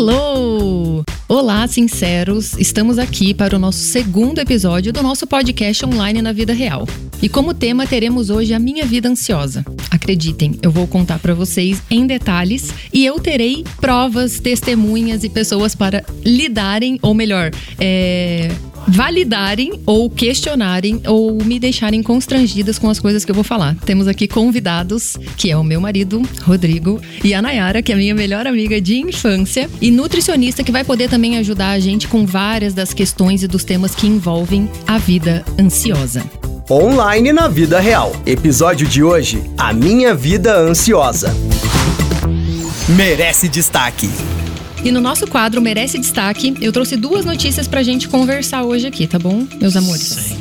Hello! Olá, sinceros! Estamos aqui para o nosso segundo episódio do nosso podcast online na vida real. E como tema teremos hoje a minha vida ansiosa. Acreditem, eu vou contar para vocês em detalhes e eu terei provas, testemunhas e pessoas para lidarem, ou melhor, é, validarem ou questionarem ou me deixarem constrangidas com as coisas que eu vou falar. Temos aqui convidados, que é o meu marido, Rodrigo, e a Nayara, que é minha melhor amiga de infância, e nutricionista que vai poder também ajudar a gente com várias das questões e dos temas que envolvem a vida ansiosa. Online na vida real. Episódio de hoje: A minha vida ansiosa. Merece destaque. E no nosso quadro Merece Destaque, eu trouxe duas notícias pra gente conversar hoje aqui, tá bom, meus amores? Sim.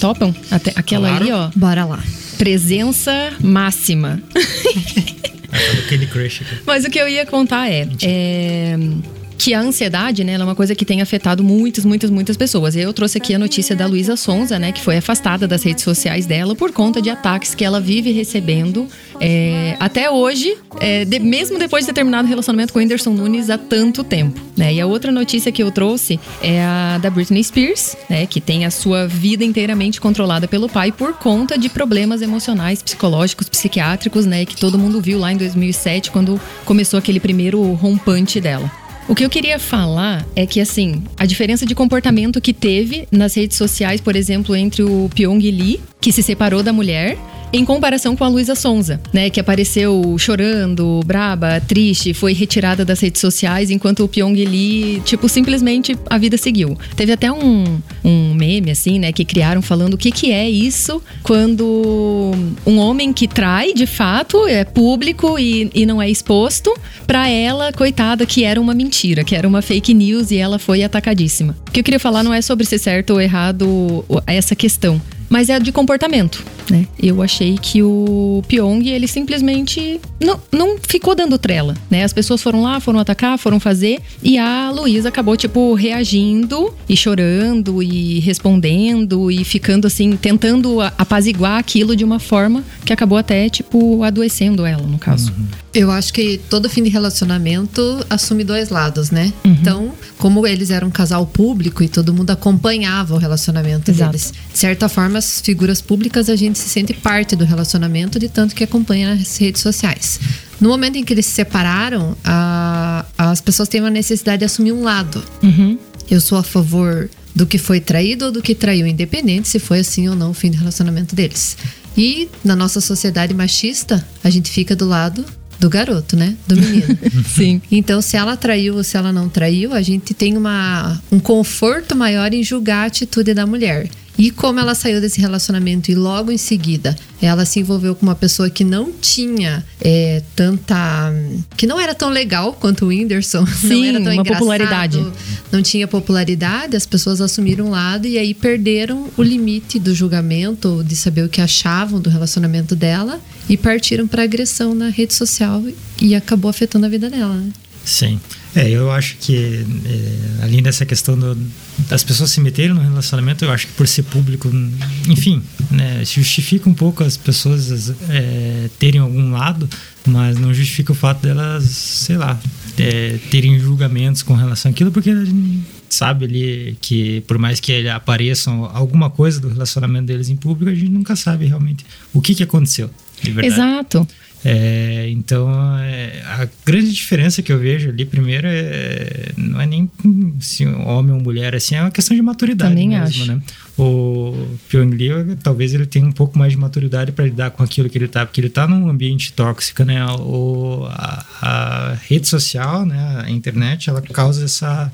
Topam? Até aquela Claro. ali, ó. Bora lá. Presença máxima. É, tá do Candy Crush aqui. Mas o que eu ia contar é, é, que a ansiedade, né, é uma coisa que tem afetado muitas, muitas, muitas pessoas. Eu trouxe aqui a notícia da Luísa Sonza, né, que foi afastada das redes sociais dela por conta de ataques que ela vive recebendo é, até hoje, é, de- mesmo depois de ter terminado o relacionamento com o Whindersson Nunes há tanto tempo. Né? E a outra notícia que eu trouxe é a da Britney Spears, né, que tem a sua vida inteiramente controlada pelo pai por conta de problemas emocionais, psicológicos, psiquiátricos, né, que todo mundo viu lá em 2007 quando começou aquele primeiro rompante dela. O que eu queria falar é que, assim, a diferença de comportamento que teve nas redes sociais, por exemplo, entre o Pyong Lee, que se separou da mulher, em comparação com a Luísa Sonza, né, que apareceu chorando, braba, triste, foi retirada das redes sociais, enquanto o Pyong Lee, tipo, simplesmente a vida seguiu. Teve até um, um meme, assim, né, que criaram falando o que, que é isso quando um homem que trai, de fato, é público e, e não é exposto, pra ela, coitada, que era uma mentira, que era uma fake news e ela foi atacadíssima. O que eu queria falar não é sobre ser certo ou errado essa questão, mas é de comportamento, né? Eu achei que o Pyong, ele simplesmente não, não ficou dando trela, né? As pessoas foram lá, foram atacar, foram fazer, e a Luísa acabou, tipo, reagindo e chorando e respondendo e ficando assim, tentando apaziguar aquilo de uma forma que acabou até, tipo, adoecendo ela, no caso. Eu acho que todo fim de relacionamento assume dois lados, né? Uhum. Então, como eles eram um casal público e todo mundo acompanhava o relacionamento Exato. deles, de certa forma, as figuras públicas a gente se sente parte do relacionamento de tanto que acompanha nas redes sociais. No momento em que eles se separaram, a- as pessoas têm uma necessidade de assumir um lado. Uhum. Eu sou a favor do que foi traído ou do que traiu, independente se foi assim ou não o fim do relacionamento deles. E na nossa sociedade machista, a gente fica do lado do garoto, né? Do menino. Sim. Então, se ela traiu ou se ela não traiu, a gente tem uma, um conforto maior em julgar a atitude da mulher. E como ela saiu desse relacionamento e logo em seguida ela se envolveu com uma pessoa que não tinha é, tanta. que não era tão legal quanto o Whindersson. não Sim, era tão uma popularidade. Não tinha popularidade, as pessoas assumiram um lado e aí perderam o limite do julgamento, de saber o que achavam do relacionamento dela e partiram para agressão na rede social e acabou afetando a vida dela, né? Sim. É, eu acho que, é, além dessa questão do- das pessoas se meterem no relacionamento, eu acho que por ser público, enfim, né, justifica um pouco as pessoas é, terem algum lado, mas não justifica o fato delas, sei lá, é, terem julgamentos com relação àquilo, porque a gente sabe ali que, por mais que ele apareçam alguma coisa do relacionamento deles em público, a gente nunca sabe realmente o que, que aconteceu. De verdade. Exato. É, então, é, a grande diferença que eu vejo ali, primeiro, é, não é nem se homem ou mulher, assim, é uma questão de maturidade Também mesmo, acho. né? O Pyong Lee, talvez ele tenha um pouco mais de maturidade para lidar com aquilo que ele tá, porque ele tá num ambiente tóxico, né? O, a, a rede social, né? A internet, ela causa essa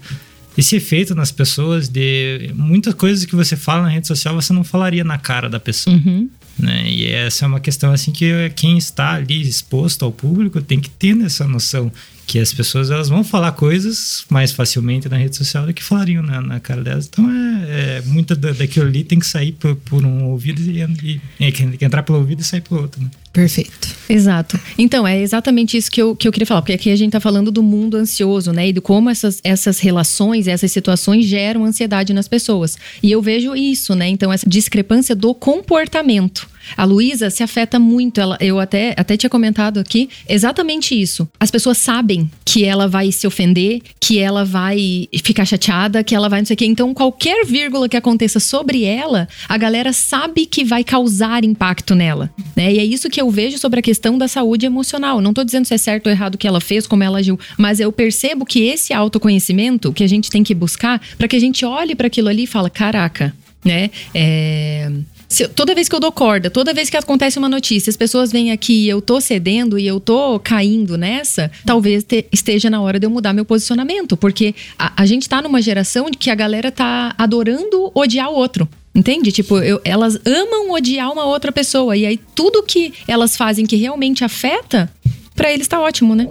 esse efeito nas pessoas de muitas coisas que você fala na rede social você não falaria na cara da pessoa Uhum. Né? E essa é uma questão assim que quem está ali exposto ao público tem que ter essa noção que as pessoas elas vão falar coisas mais facilmente na rede social do que falariam na, na cara delas. Então é, é muita da- daquilo ali tem que sair por, por um ouvido e, e, e entrar pelo ouvido e sair pelo outro. Né? Perfeito. Exato. Então, é exatamente isso que eu, que eu queria falar, porque aqui a gente tá falando do mundo ansioso, né? E de como essas, essas relações, essas situações geram ansiedade nas pessoas. E eu vejo isso, né? Então, essa discrepância do comportamento. A Luísa se afeta muito. Ela, eu até, até tinha comentado aqui exatamente isso. As pessoas sabem que ela vai se ofender, que ela vai ficar chateada, que ela vai não sei o quê. Então, qualquer vírgula que aconteça sobre ela, a galera sabe que vai causar impacto nela. Né? E é isso que eu vejo sobre a questão da saúde emocional. Não tô dizendo se é certo ou errado o que ela fez, como ela agiu, mas eu percebo que esse autoconhecimento que a gente tem que buscar para que a gente olhe para aquilo ali e fala: caraca, né? É, se, toda vez que eu dou corda, toda vez que acontece uma notícia, as pessoas vêm aqui e eu tô cedendo e eu tô caindo nessa, talvez te, esteja na hora de eu mudar meu posicionamento. Porque a, a gente tá numa geração que a galera tá adorando odiar o outro. Entende? Tipo, eu, elas amam odiar uma outra pessoa. E aí tudo que elas fazem que realmente afeta, para eles tá ótimo, né?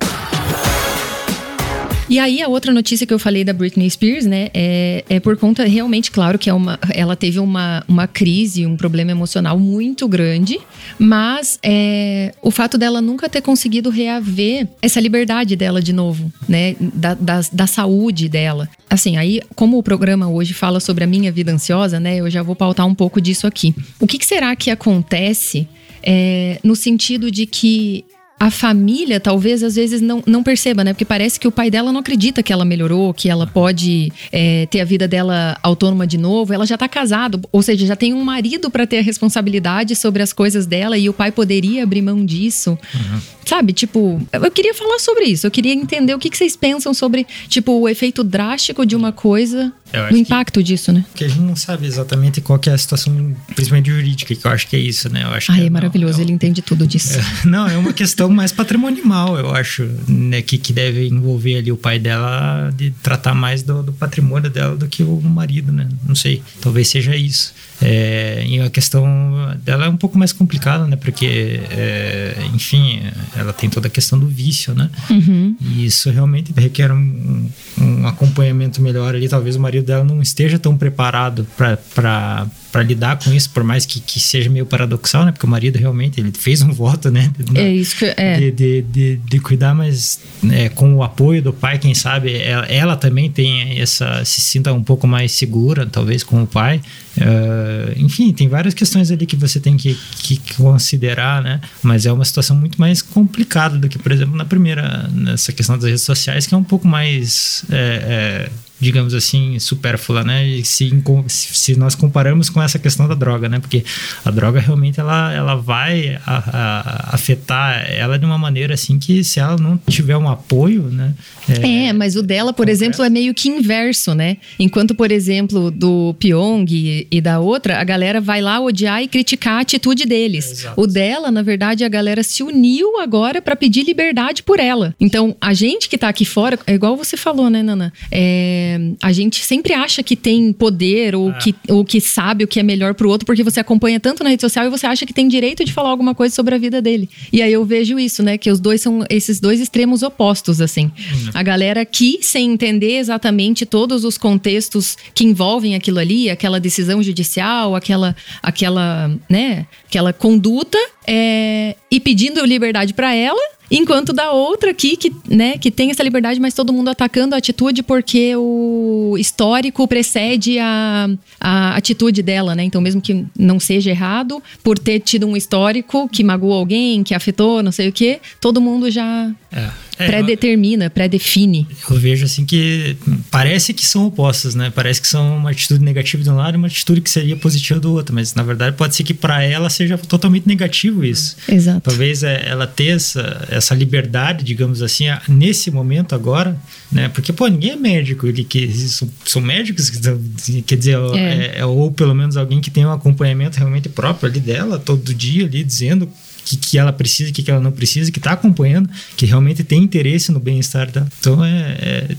E aí, a outra notícia que eu falei da Britney Spears, né, é, é por conta, realmente, claro, que é uma, ela teve uma, uma crise, um problema emocional muito grande, mas é, o fato dela nunca ter conseguido reaver essa liberdade dela de novo, né, da, da, da saúde dela. Assim, aí, como o programa hoje fala sobre a minha vida ansiosa, né, eu já vou pautar um pouco disso aqui. O que, que será que acontece é, no sentido de que a família talvez às vezes não, não perceba, né? Porque parece que o pai dela não acredita que ela melhorou, que ela pode é, ter a vida dela autônoma de novo. Ela já tá casada, ou seja, já tem um marido para ter a responsabilidade sobre as coisas dela e o pai poderia abrir mão disso. Uhum. Sabe? Tipo, eu queria falar sobre isso. Eu queria entender o que, que vocês pensam sobre, tipo, o efeito drástico de uma coisa o impacto que, disso, né? Que a gente não sabe exatamente qual é a situação, principalmente jurídica, que eu acho que é isso, né? Eu acho ah, é, é maravilhoso, não, ele entende tudo disso. É, não, é uma questão mais patrimonial, eu acho, né? Que, que deve envolver ali o pai dela de tratar mais do, do patrimônio dela do que o marido, né? Não sei, talvez seja isso. É, e a questão dela é um pouco mais complicada, né? Porque, é, enfim, ela tem toda a questão do vício, né? Uhum. E isso realmente requer um, um acompanhamento melhor ali. Talvez o marido dela não esteja tão preparado para para lidar com isso, por mais que, que seja meio paradoxal, né? Porque o marido realmente ele fez um voto, né? De, é isso que é. De, de, de, de cuidar, mas né, com o apoio do pai, quem sabe ela, ela, também tem essa se sinta um pouco mais segura, talvez com o pai. Uh, enfim, tem várias questões ali que você tem que, que, considerar, né? Mas é uma situação muito mais complicada do que, por exemplo, na primeira, nessa questão das redes sociais, que é um pouco mais. É, é, digamos assim, supérflua, né? Se, se nós comparamos com essa questão da droga, né? Porque a droga realmente ela, ela vai a, a, afetar ela de uma maneira assim que se ela não tiver um apoio, né? É, é mas o dela, por concreto. exemplo, é meio que inverso, né? Enquanto, por exemplo, do Pyong e, e da outra, a galera vai lá odiar e criticar a atitude deles. É, o dela, na verdade, a galera se uniu agora para pedir liberdade por ela. Então, a gente que tá aqui fora, é igual você falou, né, Nana? É, a gente sempre acha que tem poder ou, é. que, ou que sabe o que é melhor pro outro, porque você acompanha tanto na rede social e você acha que tem direito de falar alguma coisa sobre a vida dele. E aí eu vejo isso, né? Que os dois são esses dois extremos opostos, assim. Uhum. A galera aqui, sem entender exatamente todos os contextos que envolvem aquilo ali, aquela decisão judicial, aquela, aquela, né, aquela conduta, é, e pedindo liberdade para ela Enquanto da outra aqui, que, né, que tem essa liberdade, mas todo mundo atacando a atitude porque o histórico precede a, a atitude dela, né? Então, mesmo que não seja errado, por ter tido um histórico que magoou alguém, que afetou, não sei o quê, todo mundo já. É. É, pré-determina, pré-define. Eu vejo assim que parece que são opostas, né? Parece que são uma atitude negativa de um lado e uma atitude que seria positiva do outro, mas na verdade pode ser que para ela seja totalmente negativo isso. Exato. Talvez é, ela ter essa, essa liberdade, digamos assim, nesse momento agora, né? Porque, pô, ninguém é médico, ele que são, são médicos, que, quer dizer, é. É, é, ou pelo menos alguém que tem um acompanhamento realmente próprio ali dela, todo dia ali, dizendo que, que ela precisa, o que, que ela não precisa, que está acompanhando, que realmente tem interesse no bem-estar dela. Então é. é,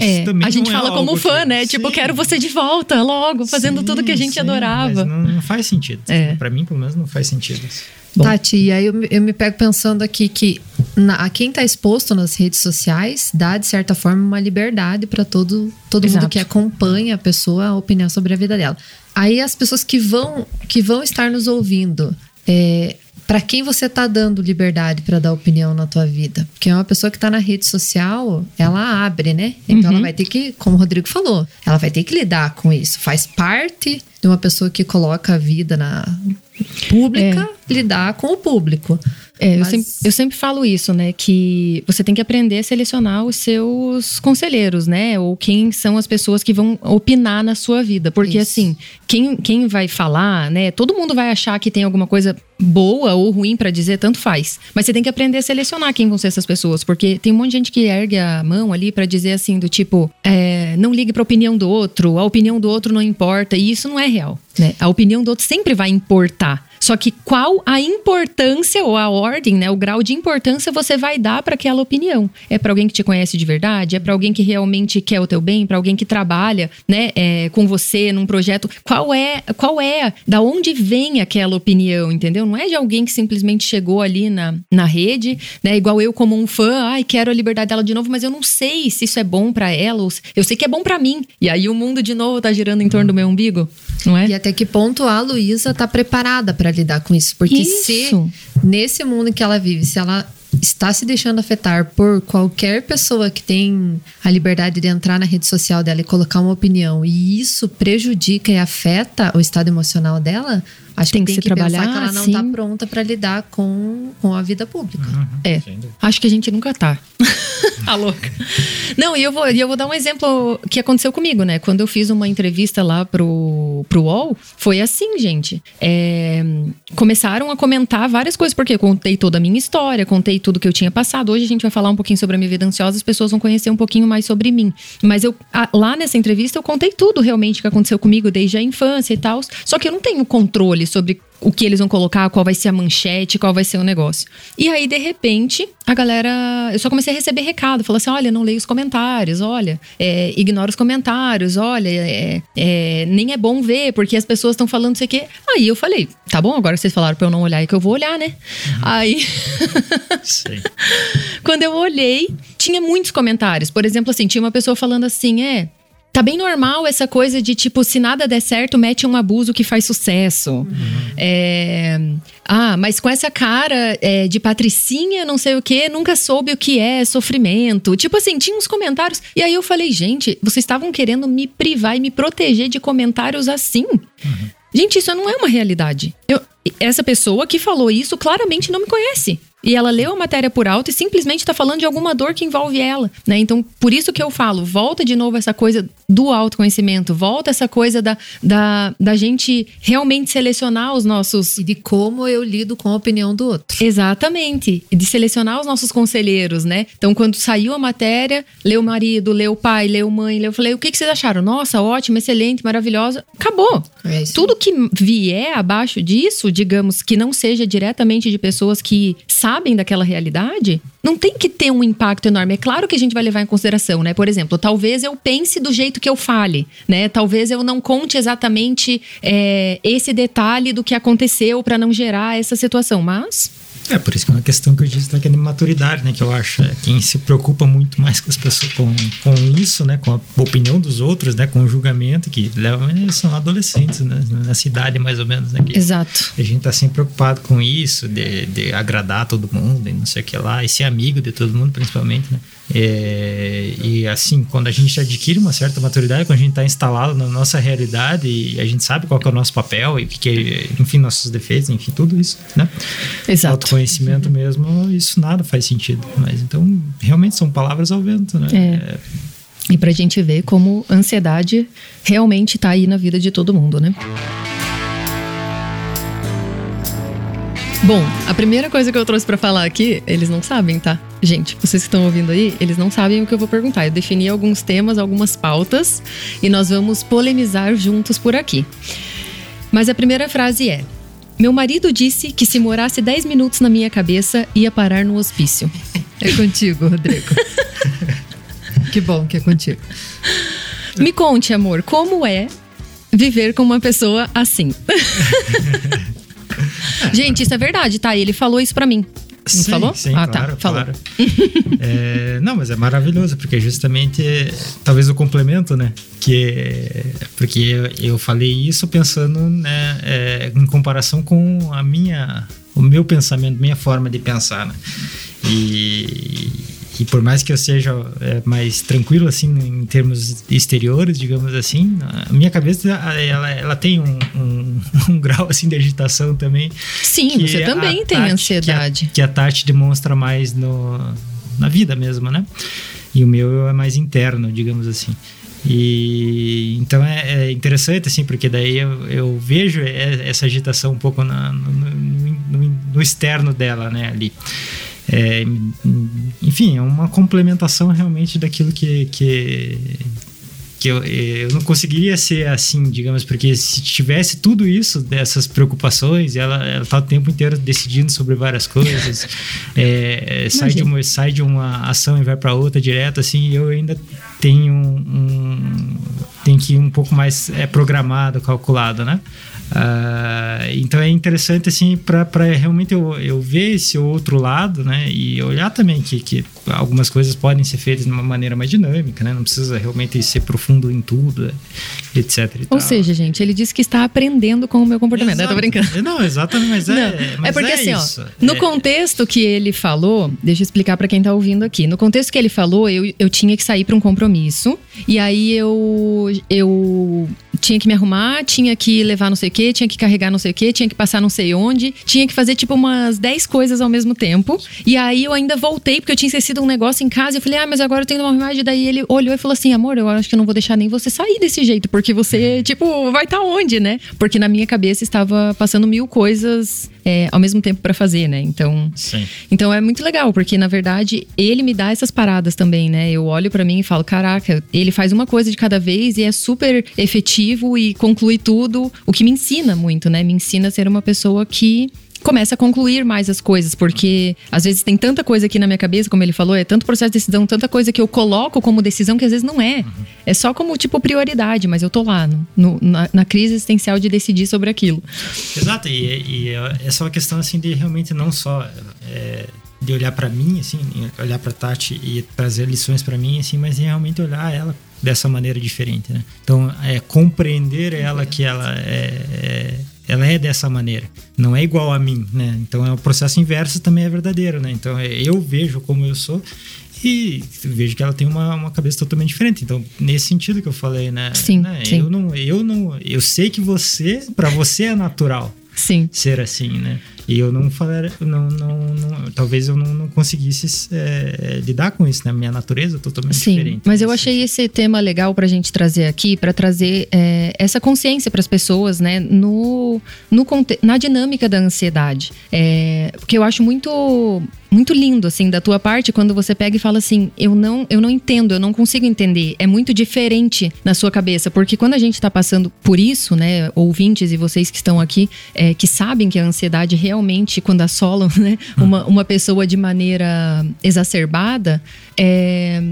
é a gente é fala como fã, que, né? Sim. Tipo, quero você de volta logo, fazendo sim, tudo que a gente sim, adorava. Não, não, faz sentido. É. Para mim, pelo menos, não faz sentido. Bom. Tati, e aí eu, eu, me pego pensando aqui que na, a quem está exposto nas redes sociais dá, de certa forma, uma liberdade para todo, todo mundo que acompanha a pessoa, a opinião sobre a vida dela. Aí as pessoas que vão, que vão estar nos ouvindo, é, para quem você tá dando liberdade para dar opinião na tua vida? Porque é uma pessoa que tá na rede social, ela abre, né? Então uhum. ela vai ter que, como o Rodrigo falou, ela vai ter que lidar com isso. Faz parte de uma pessoa que coloca a vida na, pública lidar com o público. É, eu, Mas- sempre, eu sempre falo isso, né? Que você tem que aprender a selecionar os seus conselheiros, né? Ou quem são as pessoas que vão opinar na sua vida. Porque, Isso. assim, quem, quem vai falar, né? Todo mundo vai achar que tem alguma coisa boa ou ruim pra dizer, tanto faz. Mas você tem que aprender a selecionar quem vão ser essas pessoas. Porque tem um monte de gente que ergue a mão ali pra dizer assim, do tipo, é, não ligue pra opinião do outro, a opinião do outro não importa. E isso não é real, né? A opinião do outro sempre vai importar. Só que qual a importância ou a ordem, né, o grau de importância você vai dar para aquela opinião? É para alguém que te conhece de verdade? É para alguém que realmente quer o teu bem? Para alguém que trabalha, né, é, com você num projeto? Qual é, qual é, da onde vem aquela opinião, entendeu? Não é de alguém que simplesmente chegou ali na, na rede, né, igual eu como um fã, ai, quero a liberdade dela de novo, mas eu não sei se isso é bom para ela, ou se- eu sei que é bom para mim. E aí o mundo de novo tá girando em torno do meu umbigo, não é? E até que ponto a Luísa tá preparada para lidar com isso? Porque Isso. se nesse mundo que ela vive, se ela está se deixando afetar por qualquer pessoa que tem a liberdade de entrar na rede social dela e colocar uma opinião, e isso prejudica e afeta o estado emocional dela, acho Tem que que tem se que pensar trabalhar, que ela não está pronta para lidar com, com a vida pública. É. Sem dúvida. Acho que a gente nunca tá. tá louca. Não, e eu vou, e eu vou dar um exemplo que aconteceu comigo, né? Quando eu fiz uma entrevista lá pro, pro UOL, foi assim, gente. É, começaram a comentar várias coisas, porque eu contei toda a minha história, contei tudo que eu tinha passado. Hoje a gente vai falar um pouquinho sobre a minha vida ansiosa, as pessoas vão conhecer um pouquinho mais sobre mim. Mas eu, a- lá nessa entrevista, eu contei tudo realmente que aconteceu comigo desde a infância e tal. Só que eu não tenho controle sobre o que eles vão colocar, qual vai ser a manchete, qual vai ser o negócio. E aí, de repente, a galera. Eu só comecei a receber recado. Falou assim: olha, não leio os comentários, olha, é, ignora os comentários, olha, é, é, nem é bom ver, porque as pessoas estão falando isso aqui. Aí eu falei: tá bom, agora vocês falaram pra eu não olhar e que eu vou olhar, né? Aí. Sei. Quando eu olhei, tinha muitos comentários. Por exemplo, assim, tinha uma pessoa falando assim: é. Tá bem normal essa coisa de tipo, se nada der certo, mete um abuso que faz sucesso. É, ah, mas com essa cara é, de patricinha, não sei o que, nunca soube o que é sofrimento. Tipo assim, tinha uns comentários. E aí eu falei, gente, vocês estavam querendo me privar e me proteger de comentários assim? Gente, isso não é uma realidade. Eu- essa pessoa que falou isso claramente não me conhece. E ela leu a matéria por alto e simplesmente está falando de alguma dor que envolve ela, né? Então, por isso que eu falo, volta de novo essa coisa do autoconhecimento, volta essa coisa da, da, da gente realmente selecionar os nossos E de como eu lido com a opinião do outro. Exatamente. E de selecionar os nossos conselheiros, né? Então, quando saiu a matéria, leu o marido, leu o pai, leu mãe, leu, eu falei, o que, que vocês acharam? Nossa, ótimo, excelente, maravilhosa. Acabou. É. Tudo que vier abaixo disso, digamos, que não seja diretamente de pessoas que sabem daquela realidade, não tem que ter um impacto enorme. É claro que a gente vai levar em consideração, né? Por exemplo, talvez eu pense do jeito que eu fale, né? Talvez eu não conte exatamente é, esse detalhe do que aconteceu para não gerar essa situação, mas É, por isso que é uma questão que eu disse daquela maturidade, né? Que eu acho, é, quem se preocupa muito mais com as pessoas, com, com isso, né? Com a opinião dos outros, né? Com o julgamento, que levam, eles são adolescentes, né? Na cidade, mais ou menos, né? Que Exato. a gente tá sempre preocupado com isso, de, de agradar todo mundo e não sei o que lá, e ser amigo de todo mundo, principalmente, né? É, e assim, quando a gente adquire uma certa maturidade, quando a gente está instalado na nossa realidade e a gente sabe qual é o nosso papel e o que, é, enfim, nossos defeitos, enfim, tudo isso, né? Exato. Autoconhecimento mesmo, isso nada faz sentido. Mas então, realmente são palavras ao vento, né? É. E pra gente ver como a ansiedade realmente tá aí na vida de todo mundo, né? Bom, a primeira coisa que eu trouxe pra falar aqui, eles não sabem, tá? Gente, vocês que estão ouvindo aí, eles não sabem o que eu vou perguntar. Eu defini alguns temas, algumas pautas e nós vamos polemizar juntos por aqui. Mas a primeira frase é: Meu marido disse que se morasse 10 minutos na minha cabeça, ia parar no hospício. É contigo, Rodrigo. que bom que é contigo. Me conte, amor, como é viver com uma pessoa assim? Gente, isso é verdade, tá? Ele falou isso pra mim. Não Sim, falou? Sim, ah, claro, tá. Falou. claro. É, não, mas é maravilhoso, porque justamente, talvez o complemento, né? Que, porque eu, eu falei isso pensando né, é, em comparação com a minha, o meu pensamento, minha forma de pensar, né? E, que por mais que eu seja é, mais tranquilo assim em termos exteriores, digamos assim, a minha cabeça ela, ela tem um, um, um grau assim de agitação também. Sim, você também tem Tati, ansiedade. Que a, que a Tati demonstra mais no, na vida mesmo, né? E o meu é mais interno, digamos assim. E então é, é, interessante assim, porque daí eu, eu vejo essa agitação um pouco na, no, no, no, externo dela, né, ali. É, enfim, é uma complementação realmente daquilo que, que, que eu, eu não conseguiria ser assim, digamos, porque se tivesse tudo isso, dessas preocupações, ela, ela tá o tempo inteiro decidindo sobre várias coisas, é, sai, de uma, sai de uma ação e vai para outra direto, assim, eu ainda tenho um, um, tem que ir um pouco mais é, programado, calculado, né? Uh, então é interessante assim para realmente eu, eu ver esse outro lado, né? E olhar também que, que algumas coisas podem ser feitas de uma maneira mais dinâmica, né? Não precisa realmente ser profundo em tudo, etc. Ou seja, gente, ele disse que está aprendendo com o meu comportamento. Exato. Eu tô brincando. Não, exatamente, mas é. Não, mas é porque é assim, isso. ó, no é. contexto que ele falou, deixa eu explicar para quem está ouvindo aqui. No contexto que ele falou, eu, eu tinha que sair para um compromisso e aí eu eu tinha que me arrumar, tinha que levar não sei o quê, tinha que carregar não sei o quê, tinha que passar não sei onde, tinha que fazer tipo umas 10 coisas ao mesmo tempo. E aí eu ainda voltei, porque eu tinha esquecido um negócio em casa. E eu falei, ah, mas agora eu tenho uma. E daí ele olhou e falou assim: amor, eu acho que eu não vou deixar nem você sair desse jeito, porque você, tipo, vai estar tá onde, né? Porque na minha cabeça estava passando mil coisas é, ao mesmo tempo para fazer, né? Então, Sim. então é muito legal, porque na verdade ele me dá essas paradas também, né? Eu olho para mim e falo, caraca, ele faz uma coisa de cada vez e é super efetivo e conclui tudo, o que me ensina muito, né? Me ensina a ser uma pessoa que começa a concluir mais as coisas, porque às vezes tem tanta coisa aqui na minha cabeça, como ele falou, é tanto processo de decisão, tanta coisa que eu coloco como decisão que às vezes não é. Uhum. É só como, tipo, prioridade, mas eu tô lá, no, no, na, na, crise existencial de decidir sobre aquilo. Exato, e, e é só uma questão, assim, de realmente não só... É, de olhar para mim, assim, olhar para Tati e trazer lições para mim, assim, mas realmente olhar ela dessa maneira diferente, né? Então, é compreender ela que ela é, é ela é dessa maneira, não é igual a mim, né? Então é o processo inverso também é verdadeiro, né? Então é, eu vejo como eu sou e vejo que ela tem uma, uma cabeça totalmente diferente. Então, nesse sentido que eu falei, né? Sim, né? sim. Eu não, eu não, eu sei que você, para você é natural. Sim. ser assim, né? E eu não falar, não, não, não, talvez eu não, não conseguisse é, lidar com isso, né? Minha natureza é totalmente Sim, diferente. Mas eu achei esse tema legal para a gente trazer aqui, para trazer é, essa consciência para as pessoas, né? No, no, na dinâmica da ansiedade. É, porque eu acho muito muito lindo, assim, da tua parte, quando você pega e fala assim: eu não, eu não entendo, eu não consigo entender. É muito diferente na sua cabeça, porque quando a gente tá passando por isso, né, ouvintes e vocês que estão aqui, é, que sabem que a ansiedade realmente, quando assolam, né, uma, uma pessoa de maneira exacerbada, é,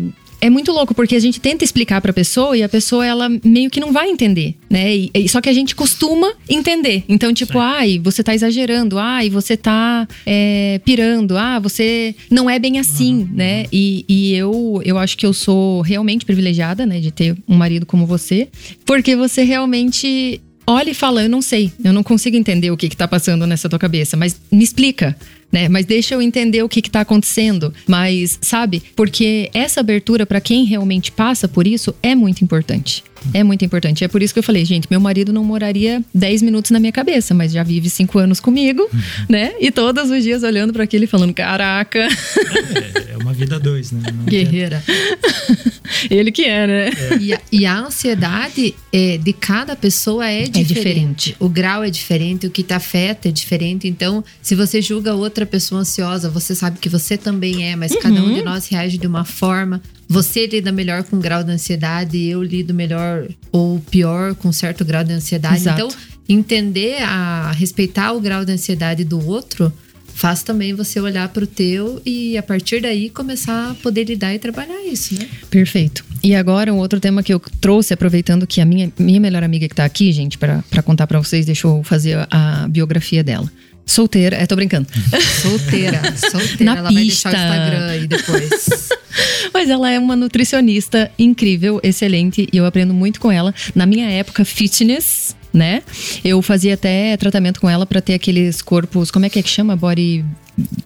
é muito louco, porque a gente tenta explicar pra pessoa e a pessoa, ela meio que não vai entender, né? E, e, só que a gente costuma entender. Então, tipo, Sim. ai, você tá exagerando, ai, você tá é, pirando, ah, você não é bem assim, uhum. né? E, e eu, eu acho que eu sou realmente privilegiada, né, de ter um marido como você, porque você realmente olha e fala: Eu não sei, eu não consigo entender o que, está passando nessa tua cabeça, mas me explica. Né? Mas deixa eu entender o que está acontecendo. Mas, sabe? Porque essa abertura para quem realmente passa por isso é muito importante. É muito importante. É por isso que eu falei, gente, meu marido não moraria 10 minutos na minha cabeça, mas já vive 5 anos comigo, uhum. né? E todos os dias olhando para aquele e falando: caraca. É, é uma vida dois, né? Não Guerreira. Ele que é, né? É. E, a, e, a, ansiedade é, de cada pessoa é, é diferente. diferente. O grau é diferente, o que te afeta é diferente. Então, se você julga outra pessoa ansiosa, você sabe que você também é, mas uhum. cada um de nós reage de uma forma. Você lida melhor com grau de ansiedade, eu lido melhor ou pior com certo grau de ansiedade. Exato. Então, entender a respeitar o grau de ansiedade do outro faz também você olhar para o teu e a partir daí começar a poder lidar e trabalhar isso, né? Perfeito. E agora um outro tema que eu trouxe, aproveitando que a minha, minha melhor amiga que está aqui, gente, para contar para vocês, deixou eu fazer a biografia dela. Solteira, é, tô brincando. solteira, solteira. Na ela pista. vai deixar o Instagram aí depois. Mas ela é uma nutricionista incrível, excelente, e eu aprendo muito com ela. Na minha época, fitness, né? Eu fazia até tratamento com ela para ter aqueles corpos, como é que é que chama? Body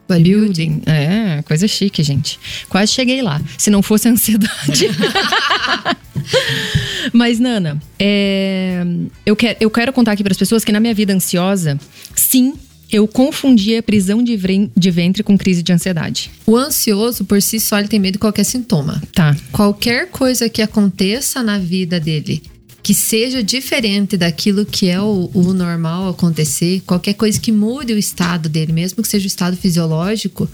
Bodybuilding. É, coisa chique, gente. Quase cheguei lá. Se não fosse a ansiedade. Mas, Nana, é, eu, quero, eu quero contar aqui para as pessoas que na minha vida ansiosa, sim, eu confundia prisão de, de ventre com crise de ansiedade. O ansioso, por si só, ele tem medo de qualquer sintoma. Tá. Qualquer coisa que aconteça na vida dele que seja diferente daquilo que é o, o, normal acontecer, qualquer coisa que mude o estado dele, mesmo que seja o estado fisiológico,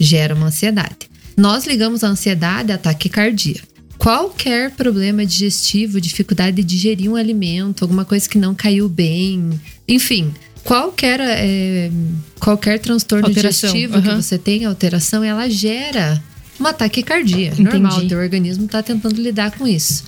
gera uma ansiedade. Nós ligamos a ansiedade a taquicardia. Qualquer problema digestivo, dificuldade de digerir um alimento, alguma coisa que não caiu bem, enfim, qualquer, é, qualquer transtorno alteração. digestivo uhum. que você tenha, alteração, ela gera uma taquicardia. Entendi. Normal, o teu organismo está tentando lidar com isso.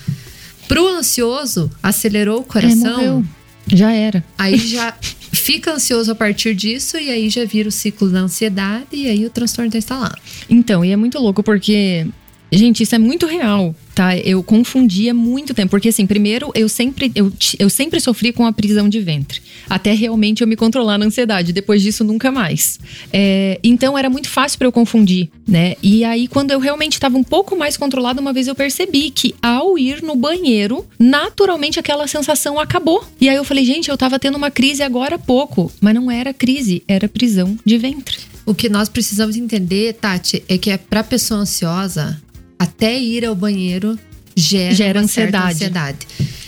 Pro ansioso, acelerou o coração. É, já era. Aí já fica ansioso a partir disso e aí já vira o ciclo da ansiedade e aí o transtorno está instalado. Então, e é muito louco porque, gente, isso é muito real tá? Eu confundia muito tempo, porque assim, primeiro eu sempre eu, eu sempre sofri com a prisão de ventre, até realmente eu me controlar na ansiedade. Depois disso nunca mais. É, então era muito fácil para eu confundir, né? E aí quando eu realmente estava um pouco mais controlada, uma vez eu percebi que ao ir no banheiro, naturalmente aquela sensação acabou. E aí eu falei, gente, eu tava tendo uma crise agora há pouco, mas não era crise, era prisão de ventre. O que nós precisamos entender, Tati, é que é para pessoa ansiosa, até ir ao banheiro gera, gera ansiedade. ansiedade.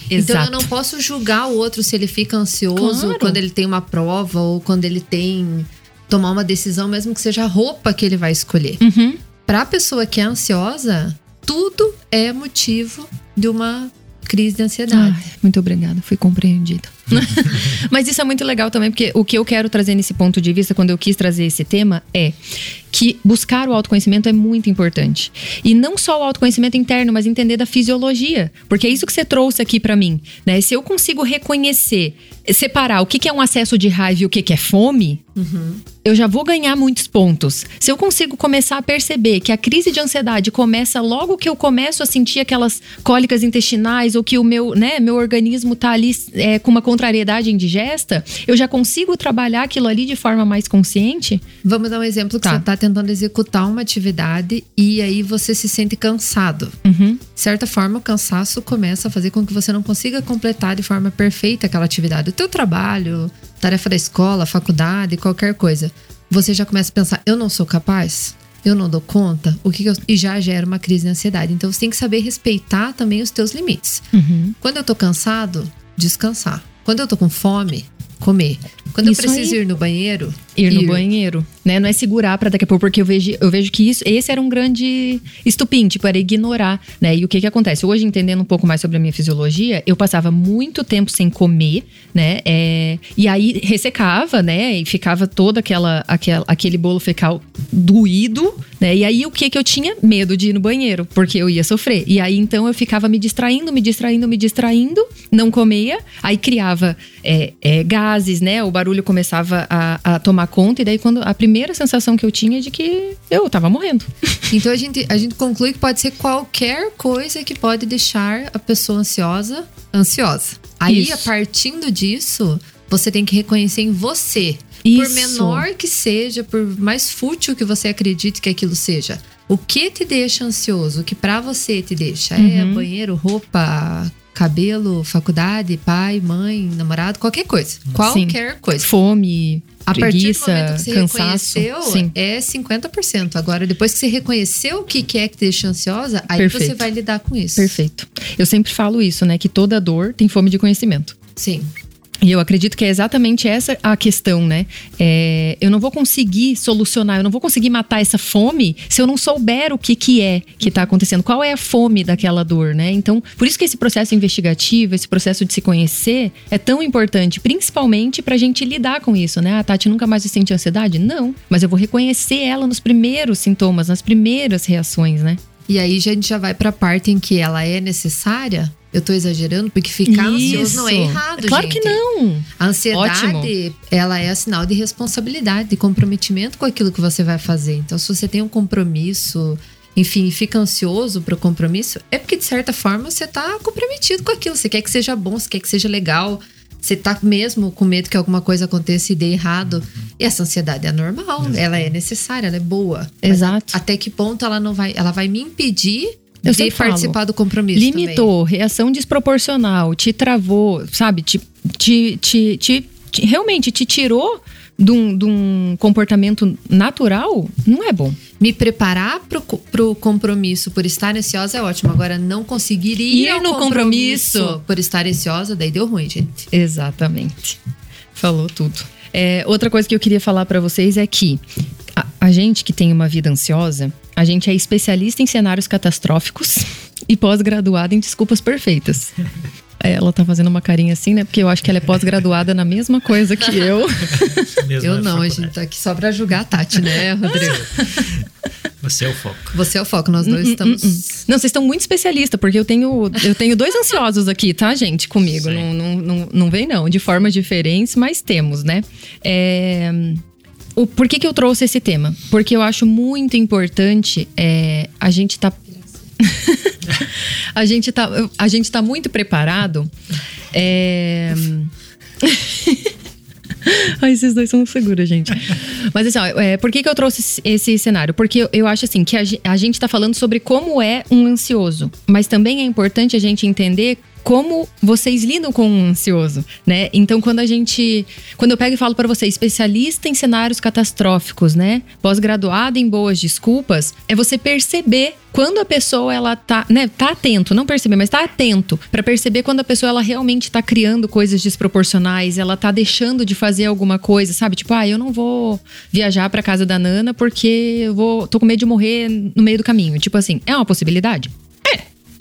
Exato. Então eu não posso julgar o outro se ele fica ansioso claro. quando ele tem uma prova ou quando ele tem tomar uma decisão, mesmo que seja a roupa que ele vai escolher. Uhum. Para a pessoa que é ansiosa, tudo é motivo de uma crise de ansiedade. Ai, muito obrigada, fui compreendida. Mas isso é muito legal também, porque o que eu quero trazer nesse ponto de vista, quando eu quis trazer esse tema, é que buscar o autoconhecimento é muito importante. E não só o autoconhecimento interno, mas entender da fisiologia. Porque é isso que você trouxe aqui para mim. Né? Se eu consigo reconhecer, separar o que é um acesso de raiva e o que é fome, uhum. eu já vou ganhar muitos pontos. Se eu consigo começar a perceber que a crise de ansiedade começa logo que eu começo a sentir aquelas cólicas intestinais ou que o meu, né, meu organismo tá ali é, com uma contrariedade indigesta, eu já consigo trabalhar aquilo ali de forma mais consciente. Vamos dar um exemplo que tá. você está tentando executar uma atividade e aí você se sente cansado. Uhum. De certa forma, o cansaço começa a fazer com que você não consiga completar de forma perfeita aquela atividade. O teu trabalho, tarefa da escola, faculdade, qualquer coisa. Você já começa a pensar, eu não sou capaz? eu não dou conta, o que, que eu, e já gera uma crise de ansiedade. Então você tem que saber respeitar também os teus limites. Uhum. Quando eu tô cansado, descansar. Quando eu tô com fome, comer. Quando Isso eu preciso aí. ir no banheiro, ir, ir, no banheiro, né? Não é segurar para daqui a pouco, porque eu vejo, eu vejo que isso, esse era um grande estupim, tipo, era ignorar, né? E o que que acontece? Hoje, entendendo um pouco mais sobre a minha fisiologia, eu passava muito tempo sem comer, né? É, e aí ressecava, né? E ficava todo aquela, aquela, aquele bolo fecal doído, né? E aí o que que eu tinha? Medo de ir no banheiro, porque eu ia sofrer. E aí então eu ficava me distraindo, me distraindo, me distraindo, não comia, aí criava é, é, gases, né? O barulho começava a, a tomar conta, e daí quando a primeira sensação que eu tinha é de que eu tava morrendo. Então a gente, a gente conclui que pode ser qualquer coisa que pode deixar a pessoa ansiosa, ansiosa. Aí, Isso. a partindo disso, você tem que reconhecer em você. Isso. Por menor que seja, por mais fútil que você acredite que aquilo seja. O que te deixa ansioso? O que para você te deixa? É uhum. É banheiro, roupa, cabelo, faculdade, pai, mãe, namorado, qualquer coisa. Qualquer Sim. coisa. Fome, a preguiça, partir do momento que você cansaço. reconheceu, Sim. é 50%. Agora, depois que você reconheceu o que é que te deixa ansiosa, aí Perfeito. você vai lidar com isso. Perfeito. Eu sempre falo isso, né? Que toda dor tem fome de conhecimento. Sim. E eu acredito que é exatamente essa a questão, né? É, eu não vou conseguir solucionar, eu não vou conseguir matar essa fome se eu não souber o que, que é que está acontecendo, qual é a fome daquela dor, né? Então, por isso que esse processo investigativo, esse processo de se conhecer é tão importante, principalmente para a gente lidar com isso, né? A Tati nunca mais se sente ansiedade? Não, mas eu vou reconhecer ela nos primeiros sintomas, nas primeiras reações, né? E aí a gente já vai para a parte em que ela é necessária eu tô exagerando, porque ficar Isso. ansioso não é errado, claro gente. que não. A ansiedade, Ótimo. ela é sinal de responsabilidade, de comprometimento com aquilo que você vai fazer. Então, se você tem um compromisso, enfim, fica ansioso para o compromisso, é porque, de certa forma, você tá comprometido com aquilo. Você quer que seja bom, você quer que seja legal. Você tá mesmo com medo que alguma coisa aconteça e dê errado. E essa ansiedade é normal, ela é necessária, ela é boa. Exato. até que ponto ela não vai. Ela vai me impedir Eu de sempre falo, participar do compromisso. Limitou, reação desproporcional, te travou, sabe? Te, te, te, te- te- realmente te tirou de um, de um comportamento natural, não é bom. Me preparar pro, pro compromisso por estar ansiosa é ótimo. Agora, não conseguir ir, Ir no compromisso. por estar ansiosa, daí deu ruim, gente. Exatamente. Falou tudo. É, outra coisa que eu queria falar pra vocês é que a, a gente que tem uma vida ansiosa, a gente é especialista em cenários catastróficos e pós-graduada em desculpas perfeitas. É, Ela tá fazendo uma carinha assim, né? Porque eu acho que ela é pós-graduada na mesma coisa que eu. Mesmo Eu não, a gente tá aqui só pra julgar a Tati, né, Rodrigo? Você é o foco. Você é o foco, nós dois estamos. Não, vocês estão muito especialistas, porque eu tenho, eu tenho dois ansiosos aqui, tá, gente, comigo. Não, não, não, não vem, não. De formas diferentes, mas temos, né? É, o, por que, que eu trouxe esse tema? Porque eu acho muito importante é, a gente tá. a, gente tá a gente tá muito preparado. É... Ai, esses dois são seguros, gente. Mas assim, ó, é, por que, que eu trouxe esse- cenário? Porque eu, eu acho assim que a, a gente tá falando sobre como é um ansioso. Mas também é importante a gente entender como vocês lidam com um ansioso, né? Então, quando a gente. Quando eu pego e falo pra você, especialista em cenários catastróficos, né? Pós-graduado em boas desculpas, é você perceber quando a pessoa ela tá, né, tá atento, não perceber, mas tá atento pra perceber quando a pessoa ela realmente tá criando coisas desproporcionais, ela tá deixando de fazer alguma coisa, sabe? Tipo, ah, eu não vou viajar pra casa da Nana porque eu vou tô com medo de morrer no meio do caminho. Tipo assim, é uma possibilidade?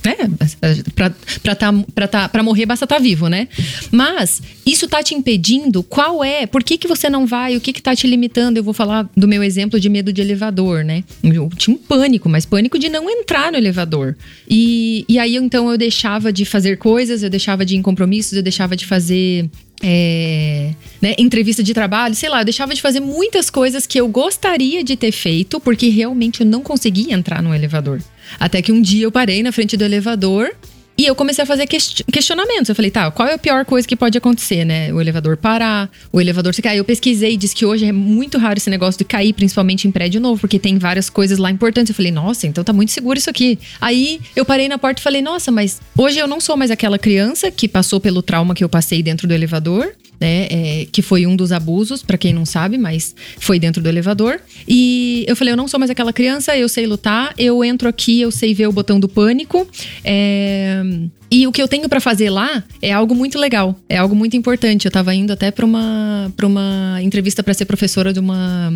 É. É, pra, pra, tá, pra, tá, pra morrer basta estar vivo, né? Mas isso tá te impedindo? Qual é? Por que, que você não vai? O que, que tá te limitando? Eu vou falar do meu exemplo de medo de elevador, né? Eu tinha um pânico, mas pânico de não entrar no elevador. E, e aí, então, eu deixava de fazer coisas, eu deixava de ir em compromissos, eu deixava de fazer é, né, entrevista de trabalho, sei lá, eu deixava de fazer muitas coisas que eu gostaria de ter feito, porque realmente eu não conseguia entrar no elevador. Até que um dia eu parei na frente do elevador e eu comecei a fazer quest- questionamentos. Eu falei, tá, qual é a pior coisa que pode acontecer, né? O elevador parar, o elevador se cair. Eu pesquisei e disse que hoje é muito raro esse negócio de cair, principalmente em prédio novo, porque tem várias coisas lá importantes. Eu falei, nossa, então tá muito seguro isso aqui. Aí eu parei na porta e falei, nossa, mas hoje eu não sou mais aquela criança que passou pelo trauma que eu passei dentro do elevador. Né, é, que foi um dos abusos, pra quem não sabe, mas foi dentro do elevador. E eu falei, eu não sou mais aquela criança, eu sei lutar, eu entro aqui, eu sei ver o botão do pânico. é, E o que eu tenho pra fazer lá é algo muito legal, é algo muito importante. Eu tava indo até pra uma, pra uma entrevista pra ser professora de uma.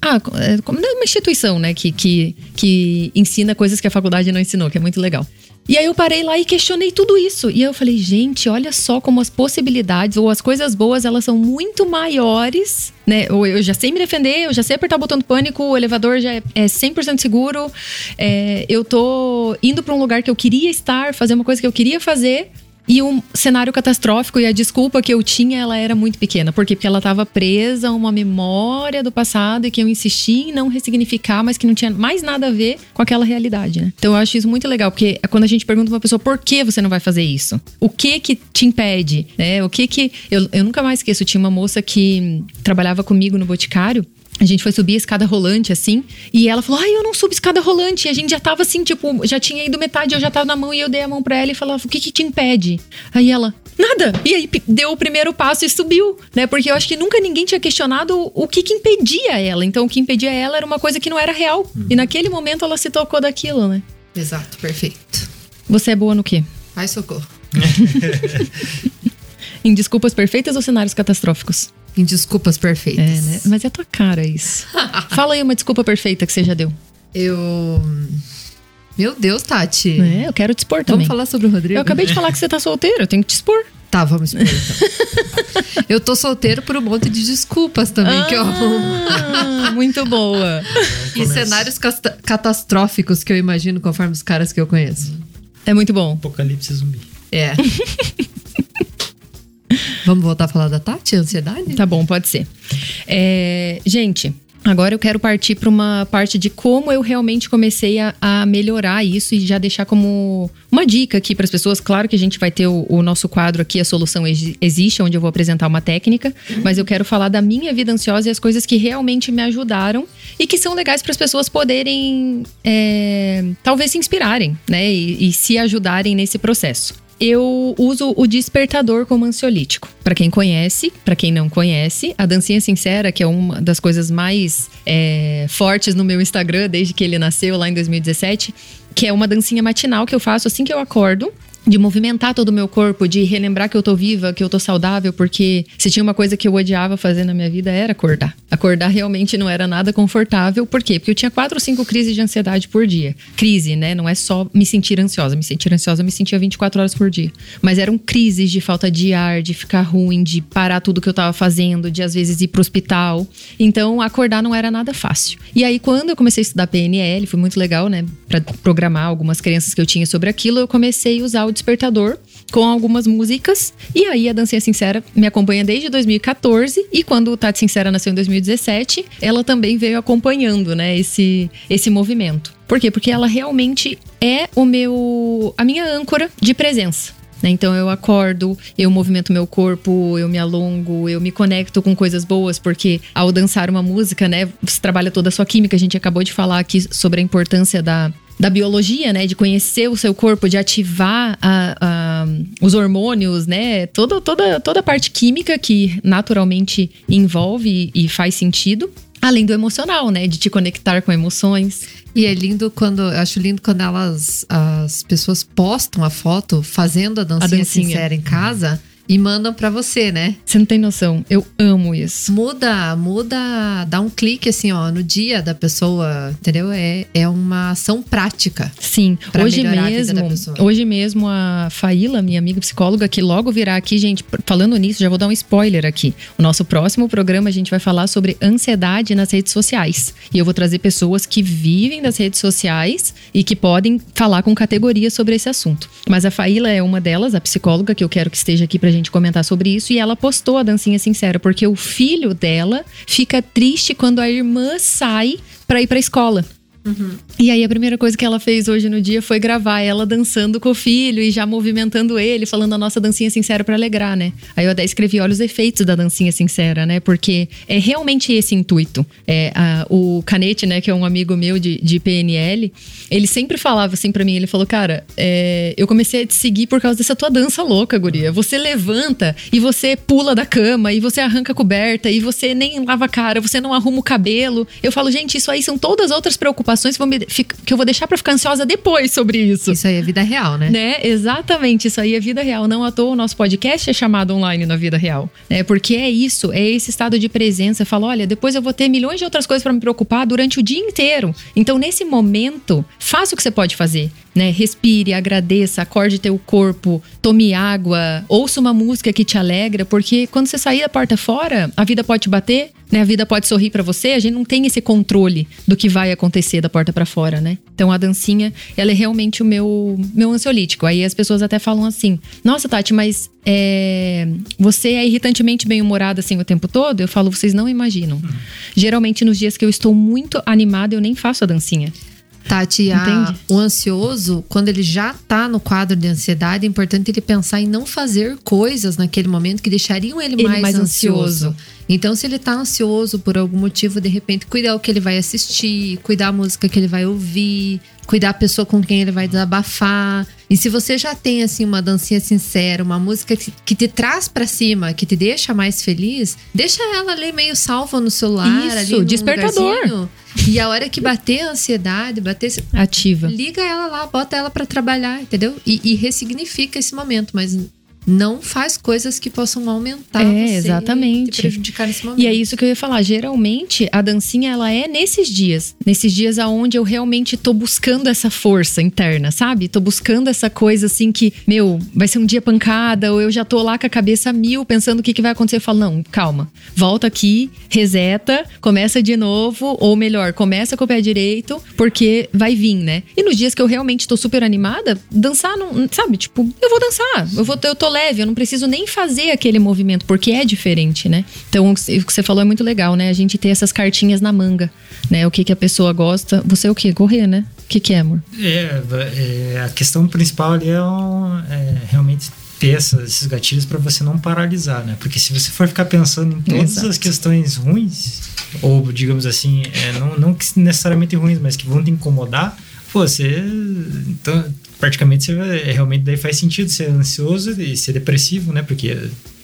Ah, é, como- uma instituição, né? Que, que, que ensina coisas que a faculdade não ensinou, que é muito legal. E aí eu parei lá e questionei tudo isso. E eu falei, gente, olha só como as possibilidades ou as coisas boas, elas são muito maiores, né? Ou eu já sei me defender, eu já sei apertar o botão do pânico, o elevador já é, é 100% seguro. é, eu tô indo pra um lugar que eu queria estar, fazer uma coisa que eu queria fazer. E um cenário catastrófico e a desculpa que eu tinha, ela era muito pequena. Por quê? Porque ela estava presa a uma memória do passado e que eu insisti em não ressignificar, mas que não tinha mais nada a ver com aquela realidade, né? Então eu acho isso muito legal, porque é quando a gente pergunta pra uma pessoa por que você não vai fazer isso? O que que te impede? Né? O que que... Eu, eu nunca mais esqueço, tinha uma moça que trabalhava comigo no Boticário a gente foi subir a escada rolante, assim, e ela falou: Ai, eu não subo escada rolante. E a gente já tava assim, tipo, já tinha ido metade, eu já tava na mão e eu dei a mão pra ela e falava: O que que te impede? Aí ela, nada. E aí deu o primeiro passo e subiu, né? Porque eu acho que nunca ninguém tinha questionado o- que que impedia ela. Então, o que impedia ela era uma coisa que não era real. E naquele momento ela se tocou daquilo, né? Exato, perfeito. Você é boa no quê? Ai, socorro. Em desculpas perfeitas ou cenários catastróficos? Em desculpas perfeitas. É, né? Mas é a tua cara isso. Fala aí uma desculpa perfeita que você já deu. Eu. Meu Deus, Tati. É, eu quero te expor também. Vamos falar sobre o Rodrigo? Eu acabei de falar que você tá solteiro, eu tenho que te expor. Tá, vamos expor então. eu tô solteiro por um monte de desculpas também que eu arrumo. Ah, muito boa. E cenários catastróficos que eu imagino conforme os caras que eu conheço. É muito bom. Apocalipse zumbi. É. Vamos voltar a falar da Tati, ansiedade? Tá bom, pode ser. É, gente, Agora eu quero partir para uma parte de como eu realmente comecei a, a, melhorar isso e já deixar como uma dica aqui para as pessoas. Claro que a gente vai ter o, o, nosso quadro aqui, a solução existe, onde eu vou apresentar uma técnica, mas eu quero falar da minha vida ansiosa e as coisas que realmente me ajudaram e que são legais para as pessoas poderem, é, talvez se inspirarem, né, e, e se ajudarem nesse processo eu uso o despertador como ansiolítico. Para quem conhece, para quem não conhece, a dancinha sincera, que é uma das coisas mais é, fortes no meu Instagram desde que ele nasceu lá em 2017, que é uma dancinha matinal que eu faço assim que eu acordo de movimentar todo o meu corpo, de relembrar que eu tô viva, que eu tô saudável, porque se tinha uma coisa que eu odiava fazer na minha vida era acordar. Acordar realmente não era nada confortável. Por quê? Porque eu tinha quatro ou cinco crises de ansiedade por dia. Crise, né? Não é só me sentir ansiosa. Me sentir ansiosa, eu me sentia 24 horas por dia. Mas eram crises de falta de ar, de ficar ruim, de parar tudo que eu tava fazendo, de às vezes ir pro hospital. Então, acordar não era nada fácil. E aí, quando eu comecei a estudar PNL, foi muito legal, né? Pra programar algumas crenças que eu tinha sobre aquilo, eu comecei a usar o despertador com algumas músicas. E aí a Dancinha Sincera me acompanha desde 2014 e quando o Tati Sincera nasceu em 2017, ela também veio acompanhando, né, esse esse movimento. Por quê? Porque ela realmente é o meu a minha âncora de presença. Né? Então eu acordo, eu movimento meu corpo, eu me alongo, eu me conecto com coisas boas, porque ao dançar uma música, né, você trabalha toda a sua química. A gente acabou de falar aqui sobre a importância da, da biologia, né? De conhecer o seu corpo, de ativar a, a, os hormônios, né? Toda, toda, toda a parte química que naturalmente envolve e faz sentido. Além do emocional, né? De te conectar com emoções. E é lindo quando. Eu acho lindo quando elas. As pessoas postam a foto fazendo a dancinha, a dancinha. sincera em casa e mandam para você, né? Você não tem noção. Eu amo isso. Muda, muda, dá um clique assim, ó, no dia da pessoa, entendeu? É, é uma ação prática. Sim. Hoje mesmo, hoje mesmo a Faíla, minha amiga psicóloga, que logo virá aqui, gente, falando nisso, já vou dar um spoiler aqui. O nosso próximo programa a gente vai falar sobre ansiedade nas redes sociais. E eu vou trazer pessoas que vivem das redes sociais e que podem falar com categoria sobre esse assunto. Mas a Faíla é uma delas, a psicóloga que eu quero que esteja aqui pra gente gente comentar sobre isso e ela postou a dancinha sincera, porque o filho dela fica triste quando a irmã sai para ir para escola. Uhum. E aí a primeira coisa que ela fez hoje no dia foi gravar ela dançando com o filho e já movimentando ele, falando a nossa dancinha sincera para alegrar, né? Aí eu até escrevi, olha os efeitos da dancinha sincera, né? Porque é realmente esse intuito. É, a, o Canete, né, que é um amigo meu de, de PNL, ele sempre falava assim para mim, ele falou, cara, é, eu comecei a te seguir por causa dessa tua dança louca, guria. Você levanta e você pula da cama e você arranca a coberta e você nem lava a cara, você não arruma o cabelo. Eu falo, gente, isso aí são todas outras preocupações preocupações que eu vou deixar para ficar ansiosa depois sobre isso. Isso aí é vida real, né? né? Exatamente, isso aí é vida real. Não à toa o nosso podcast é chamado online na vida real. Né? Porque é isso, é esse estado de presença. Fala, olha, depois eu vou ter milhões de outras coisas para me preocupar durante o dia inteiro. Então, nesse momento, faça o que você pode fazer. Né? Respire, agradeça, acorde teu corpo, tome água, ouça uma música que te alegra, porque quando você sair da porta fora, a vida pode te bater, né? A vida pode sorrir para você, a gente não tem esse controle do que vai acontecer da porta para fora, né? Então a dancinha, ela é realmente o meu meu ansiolítico. Aí as pessoas até falam assim: "Nossa, Tati, mas é, você é irritantemente bem-humorada assim o tempo todo?" Eu falo: "Vocês não imaginam. Uhum. Geralmente nos dias que eu estou muito animada, eu nem faço a dancinha. Tati, a, o ansioso, quando ele já tá no quadro de ansiedade, é importante ele pensar em não fazer coisas naquele momento que deixariam ele, ele mais, mais ansioso. ansioso. Então, se ele tá ansioso por algum motivo, de repente, cuidar o que ele vai assistir, cuidar a música que ele vai ouvir, cuidar a pessoa com quem ele vai desabafar. E se você já tem assim uma dancinha sincera, uma música que, te traz para cima, que te deixa mais feliz, deixa ela ali meio salva no celular, Isso, ali despertador. E a hora que bater a ansiedade, bater ativa, liga ela lá, bota ela para trabalhar, entendeu? E, e ressignifica esse momento, mas não faz coisas que possam aumentar é, você exatamente. e prejudicar nesse momento. E é isso que eu ia falar. Geralmente, a dancinha, ela é nesses dias. Nesses dias aonde eu realmente tô buscando essa força interna, sabe? Tô buscando essa coisa assim que, meu, vai ser um dia pancada, ou eu já tô lá com a cabeça mil pensando o que, que vai acontecer. Eu falo, não, calma. Volta aqui, reseta, começa de novo, ou melhor, começa com o pé direito, porque vai vir, né? E nos dias que eu realmente tô super animada, dançar não, sabe? Tipo, eu vou dançar. Eu vou eu tô leve, eu não preciso nem fazer aquele movimento, porque é diferente, né? Então, o que você falou é muito legal, né? A gente ter essas cartinhas na manga, né? O que, que a pessoa gosta. Você é o quê? Correr, né? O que, que é, amor? É, é, a questão principal ali é, um, é realmente ter essas, esses gatilhos para você não paralisar, né? Porque se você for ficar pensando em todas Exato. as questões ruins, ou digamos assim, é, não, não necessariamente ruins, mas que vão te incomodar, pô, você. Então, praticamente você vai, realmente daí faz sentido ser ansioso e ser depressivo, né? Porque,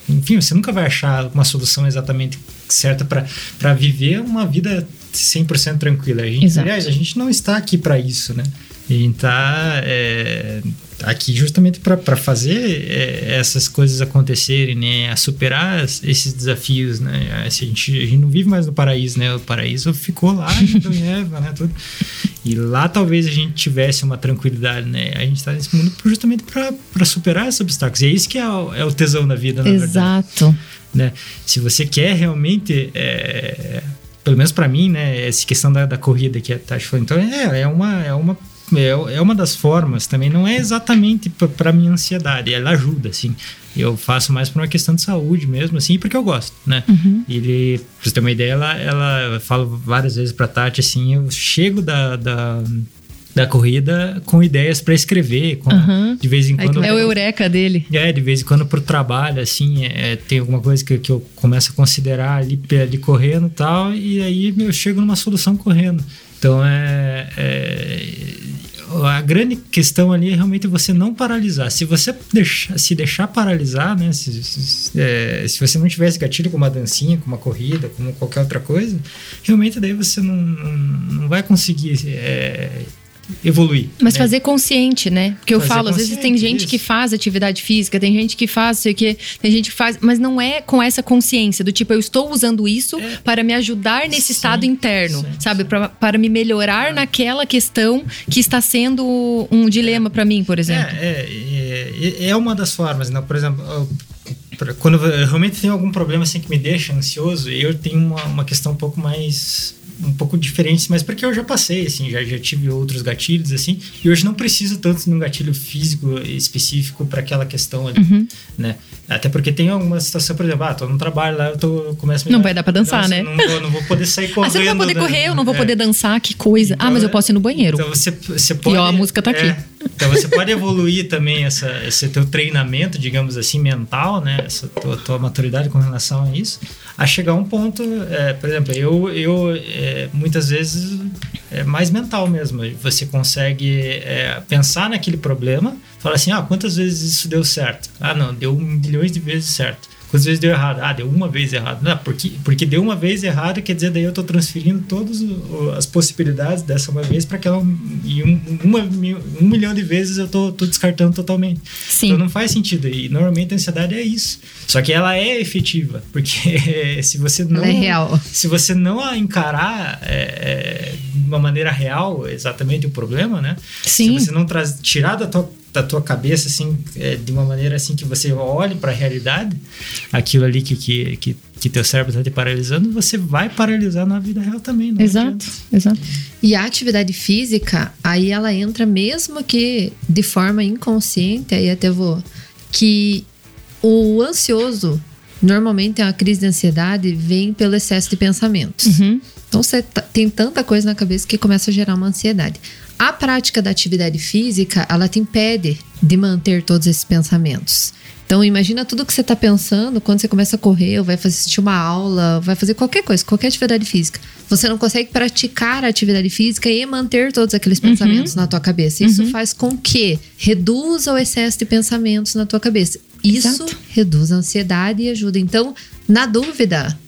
enfim, você nunca vai achar uma solução exatamente certa para viver uma vida 100% tranquila. A gente, aliás, a gente não está aqui para isso, né? A gente está é, aqui justamente para fazer é, essas coisas acontecerem, né? A superar esses desafios, né? A gente, a gente não vive mais no paraíso, né? O paraíso ficou lá em Eva, né? Tudo. E lá talvez a gente tivesse uma tranquilidade, né? A gente está nesse mundo justamente para superar esses obstáculos. E é isso que é o, é o tesão da vida, na Exato. verdade. Exato. Né? Se você quer realmente... É, pelo menos para mim, né? Essa questão da, da corrida que a Tati falou. Então, é, é uma... É uma é uma das formas também, não é exatamente para minha ansiedade, ela ajuda, assim. Eu faço mais por uma questão de saúde mesmo, assim, porque eu gosto, né? Uhum. Ele, pra você ter uma ideia, ela, ela fala várias vezes pra Tati, assim, eu chego da, da da corrida com ideias para escrever, com, uhum. de vez em quando. É o eureka dele. É, de vez em quando pro trabalho, assim, é, tem alguma coisa que, que eu começo a considerar ali, ali correndo e tal, e aí eu chego numa solução correndo. Então é, é a grande questão ali é realmente você não paralisar. Se você deixar, se deixar paralisar, né? Se, se, é, se, você não tivesse gatilho com uma dancinha, com uma corrida, como qualquer outra coisa, realmente daí você não, não, não vai conseguir é, evoluir. Mas né? fazer consciente, né? Porque eu fazer falo, às vezes tem gente isso. que faz atividade física, tem gente que faz, sei que, tem gente que faz, mas não é com essa consciência do tipo, eu estou usando isso é. para me ajudar nesse sim, estado interno, sim, sabe? Pra, para me melhorar é. naquela questão que está sendo um dilema para mim, por exemplo. É, é, é, é, uma das formas, né? Por exemplo, quando eu realmente tenho algum problema assim que me deixa ansioso, eu tenho uma, uma questão um pouco mais um pouco diferentes, mas porque eu já passei, assim, já, já tive outros gatilhos, assim, e hoje não preciso tanto de um gatilho físico específico para aquela questão ali, uhum. né? Até porque tem alguma situação, por exemplo, ah, tô no trabalho lá, eu, tô, começo a Não vai dar para dançar, né? Não vou, não vou poder sair correndo. Ah, você não vai poder correr, eu não vou é. poder dançar, que coisa. Então, ah, mas eu posso ir no banheiro. Então você, você pode... E ó, a música tá aqui. É, então você pode evoluir também essa, esse teu treinamento, digamos assim, mental, né? Essa tua, tua maturidade com relação a isso, a chegar a um ponto, é, por exemplo, eu, eu é, muitas vezes é mais mental mesmo. Você consegue é, pensar naquele problema, falar assim, ah, quantas vezes isso deu certo? Ah, não, deu milhões de vezes certo. Quantas vezes deu errado? Ah, deu uma vez errado. Não, porque, porque deu uma vez errado, quer dizer, daí eu estou transferindo todas as possibilidades dessa uma vez para aquela. E um, uma, um milhão de vezes eu tô descartando totalmente. Sim. Então não faz sentido. E normalmente a ansiedade é isso. Só que ela é efetiva. Porque se você não. Ela é real. Se você não a encarar é, é, de uma maneira real exatamente o problema, né? Sim. Se você não traz, tirar da tua da tua cabeça assim é, de uma maneira assim que você olhe para a realidade aquilo ali que, que, que, que teu cérebro está te paralisando você vai paralisar na vida real também não exato exato. E a atividade física aí ela entra mesmo que de forma inconsciente aí até vou que o ansioso normalmente a crise de ansiedade vem pelo excesso de pensamentos. Uhum. então você tá, tem tanta coisa na cabeça que começa a gerar uma ansiedade a prática da atividade física, ela te impede de manter todos esses pensamentos. Então, imagina tudo que você está pensando quando você começa a correr, ou vai assistir uma aula, vai fazer qualquer coisa, qualquer atividade física. Você não consegue praticar a atividade física e manter todos aqueles uhum. pensamentos na tua cabeça. Isso uhum. faz com que reduza o excesso de pensamentos na tua cabeça. Isso Exato. reduz a ansiedade e ajuda. Então, na dúvida,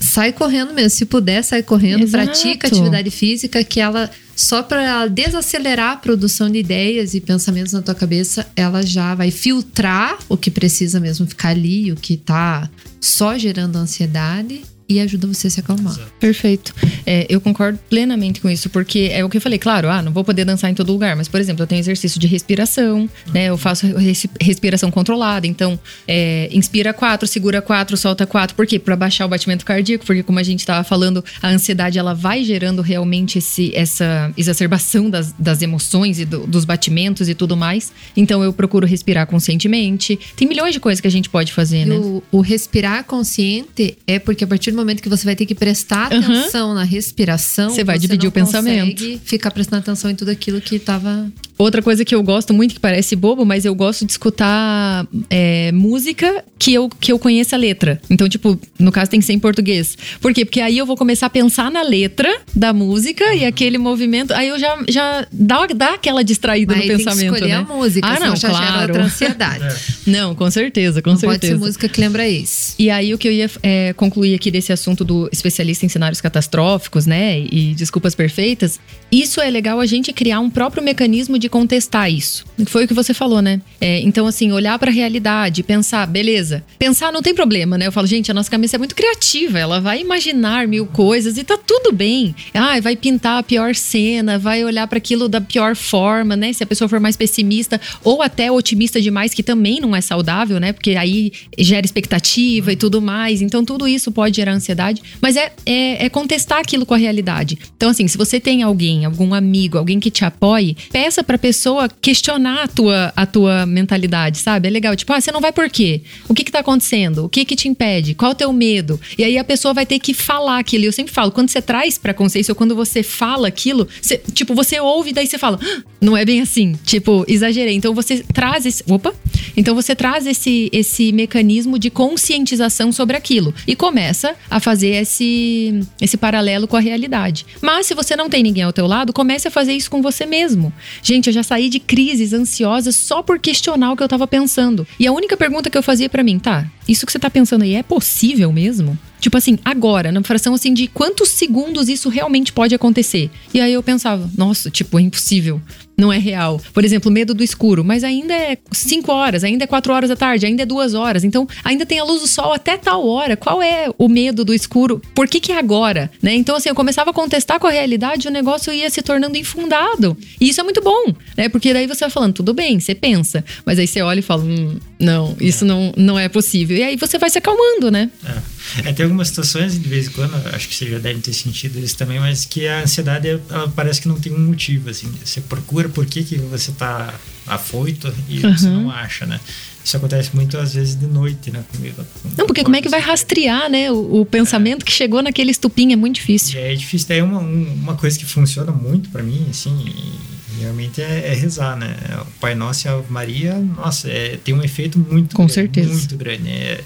sai correndo mesmo. Se puder, sai correndo, Exato. pratica atividade física, que ela só para desacelerar a produção de ideias e pensamentos na tua cabeça, ela já vai filtrar o que precisa mesmo ficar ali, o que está só gerando ansiedade e ajuda você a se acalmar. Perfeito. É, eu concordo plenamente com isso, porque é o que eu falei, claro, ah, não vou poder dançar em todo lugar, mas, por exemplo, eu tenho exercício de respiração, né? Eu faço res- respiração controlada, então é, inspira quatro, segura quatro, solta quatro. Por quê? Para baixar o batimento cardíaco, porque como a gente estava falando, a ansiedade ela vai gerando realmente esse, essa exacerbação das, das emoções e do- dos batimentos e tudo mais. Então eu procuro respirar conscientemente. Tem milhões de coisas que a gente pode fazer, E né? o, o respirar consciente é porque a partir do momento que você vai ter que prestar atenção na respiração, Você vai dividir o pensamento. ficar prestando atenção em tudo aquilo que estava Outra coisa que eu gosto muito, que parece bobo, mas eu gosto de escutar é, música que eu, que eu conheça a letra. Então, tipo, no caso tem que ser em português. Por quê? Porque aí eu vou começar a pensar na letra da música e aquele movimento. Aí eu já, já dá, dá aquela distraída Mas no tem que pensamento. escolher né? a música, Ah, senão não, já gera claro. outra ansiedade. Não, com certeza, com não certeza. pode ser música que lembra isso. E aí o que eu ia é, concluir aqui desse assunto do especialista em cenários catastróficos, né, e desculpas perfeitas, isso é legal a gente criar um próprio mecanismo de contestar isso. Foi o que você falou, né? É, então assim, olhar para a realidade, pensar, beleza. Pensar não tem problema, né? Eu falo, gente, a nossa cabeça é muito criativa, ela vai imaginar mil coisas e tá tudo bem. Ah, vai pintar a pior cena, vai olhar para aquilo da pior forma, né? Se a pessoa for mais pessimista ou até otimista demais, que também não é saudável, né? Porque aí gera expectativa e tudo mais. Então, tudo isso pode gerar ansiedade. Mas é, é, é contestar aquilo com a realidade. Então, assim, se você tem alguém, algum amigo, alguém que te apoie, peça pra pessoa questionar a tua, a tua mentalidade, sabe? É legal. Tipo, ah, você não vai por quê? O que que tá acontecendo? O que que te impede? Qual o teu medo? E aí a pessoa vai ter que falar aquilo. E eu sempre falo, quando você traz pra consciência ou quando você fala aquilo, você- tipo, você ouve daí você fala, "Ah, não é bem assim. Tipo, exagerei. Então você traz esse. Opa! Então você traz esse, esse mecanismo de conscientização sobre aquilo e começa a fazer esse, esse paralelo com a realidade. Mas se você não tem ninguém ao teu lado, comece a fazer isso com você mesmo. Gente, eu já saí de crises ansiosas só por questionar o que eu tava pensando. E a única pergunta que eu fazia pra mim, tá, isso que você tá pensando aí é possível mesmo? Tipo assim, agora, na fração assim de quantos segundos isso realmente pode acontecer. E aí eu pensava, nossa, tipo, é impossível. Não é real. Por exemplo, medo do escuro. Mas ainda é 5 horas, ainda é 4 horas da tarde, ainda é 2 horas. Então, ainda tem a luz do sol até tal hora. Qual é o medo do escuro? Por que, que é agora? Né? Então, assim, eu começava a contestar com a realidade e o negócio ia se tornando infundado. E isso é muito bom, né? Porque daí você vai falando, tudo bem, você pensa. Mas aí você olha e fala, hum, não, isso não, não é possível. E aí você vai se acalmando, né? É. É, tem algumas situações, de vez em quando, acho que você já deve ter sentido isso também, mas que a ansiedade ela parece que não tem um motivo, assim. Você procura por que, que você tá afoito e você Uhum. não acha, né? Isso acontece muito às vezes de noite, né? Comigo. Não, porque como é que vai rastrear, né? O, o pensamento que chegou naquele estupim é muito difícil. E é difícil. Daí uma, um- uma coisa que funciona muito pra mim, assim, e realmente é, é rezar, né? O Pai Nosso e a Maria, nossa, é, tem um efeito muito Com grande, certeza. muito grande. É,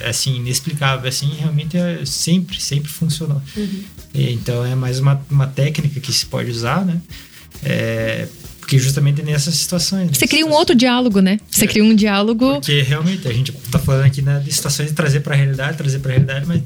é, assim, inexplicável. Assim, realmente é, sempre, sempre funcionou. E, Então é mais uma, uma técnica que se pode usar, né? É, porque justamente nessas situações. Você cria um outro diálogo, né? Você É. cria um diálogo. porque realmente a gente tá falando aqui né, de situações de trazer para a realidade, trazer para a realidade, mas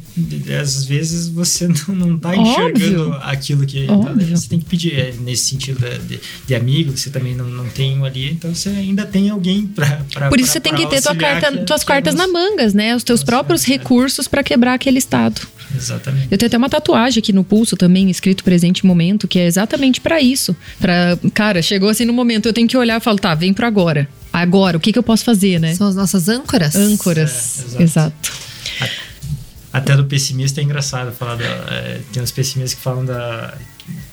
às vezes você não, não tá enxergando Óbvio. aquilo que tá, você tem que pedir é, nesse sentido de, de, amigo, você também não, não tem um ali, então você ainda tem alguém para Por isso você tem que ter tua carta, tuas cartas na mangas, né? Os teus próprios recursos pra quebrar aquele estado. Exatamente. Eu tenho até uma tatuagem aqui no pulso também, escrito presente momento, que é exatamente pra isso. Para, cara, chegou assim no momento, eu tenho que olhar e falar, tá, vem pro agora. Agora, o que que eu posso fazer, né? São as nossas âncoras. Âncoras. É, exato. exato. Até do pessimista é engraçado falar da, é, tem uns pessimistas que falam da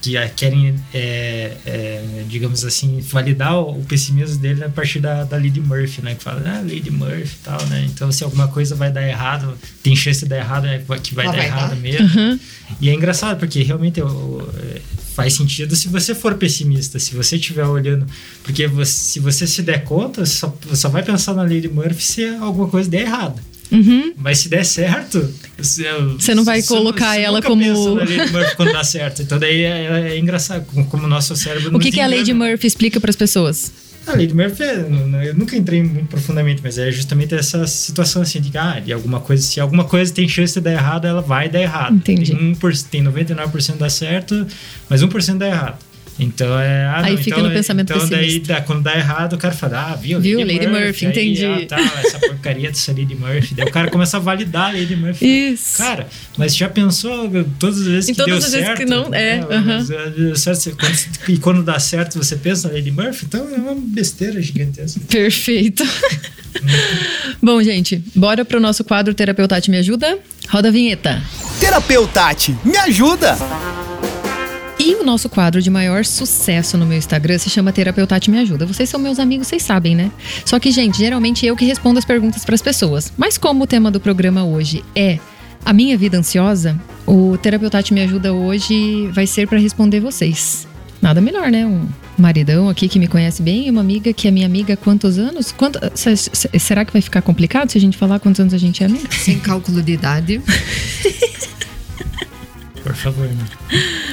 que querem é, é, digamos assim validar o, pessimismo dele a partir da, da Lady Murphy né? Que fala ah Lady Murphy e tal né? Então se alguma coisa vai dar errado tem chance de dar errado é que vai Ela dar vai errado dar. mesmo. Uhum. e é engraçado porque realmente eu- é, faz sentido se você for pessimista se você estiver olhando porque você- se você se der conta só, só vai pensar na Lady Murphy se alguma coisa der errado Uhum. mas se der certo, você, Você não vai colocar ela nunca como- pensa na Lady Murphy quando dá certo. Então daí é, é engraçado como, como o nosso cérebro O nos que, que a Lady engana. Murphy explica pras pessoas? A Lady Murphy, é, não- não- eu nunca entrei muito profundamente, mas é justamente essa situação assim de que ah, de alguma coisa, se alguma coisa tem chance de dar errado, ela vai dar errado. Entendi. Tem, 1%, tem 99% dá certo, mas 1% dá errado. Então é. Ah, Aí não, fica então, no pensamento Então daí, pessimista. dá, quando dá errado, o cara fala, ah, viu? Viu, Lady Murphy, aí, entendi. ah, tá, essa porcaria dessa Lady Murphy. Daí o cara começa a validar a Lady Murphy. Isso. Cara, mas já pensou todas as vezes Em que todas deu as vezes certo? que não- é, mas, ah, deu certo, quando- e quando dá certo, você pensa na Lady Murphy? Então é uma besteira gigantesca. Perfeito. Bom, gente, bora pro nosso quadro Terapeutati Me Ajuda? Roda a vinheta. Terapeutati, me ajuda! E o nosso quadro de maior sucesso no meu Instagram se chama Terapeutati Me Ajuda. Vocês são meus amigos, vocês sabem, né? Só que, gente, geralmente eu que respondo as perguntas para as pessoas. Mas como o tema do programa hoje é a minha vida ansiosa, o Terapeutati Me Ajuda hoje vai ser para responder vocês. Nada melhor, né? Um maridão aqui que me conhece bem uma amiga que é minha amiga há quantos anos? Quanto, se- se- será que vai ficar complicado se a gente falar quantos anos a gente é amiga? Sem cálculo de idade. Por favor, né?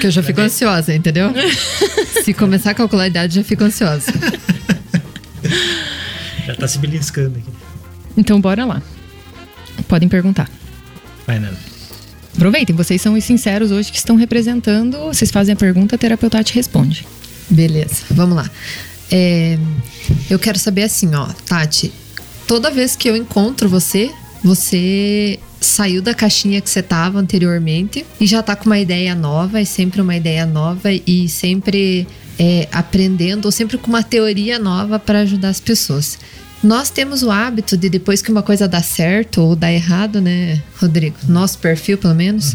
Que eu já fico ansiosa, entendeu? Se começar a calcular a idade, já fico ansiosa. Já tá se beliscando aqui. Então bora lá. Podem perguntar. Vai, Nana. Aproveitem, vocês são os sinceros hoje que estão representando. Vocês fazem a pergunta, a terapeuta te responde. Beleza, vamos lá. É, eu quero saber assim, ó, Tati. Toda vez que eu encontro você, você saiu da caixinha que você tava anteriormente e já tá com uma ideia nova, é sempre uma ideia nova e sempre é, aprendendo, ou sempre com uma teoria nova para ajudar as pessoas. Nós temos o hábito de depois que uma coisa dá certo ou dá errado, né, Rodrigo? Nosso perfil, pelo menos,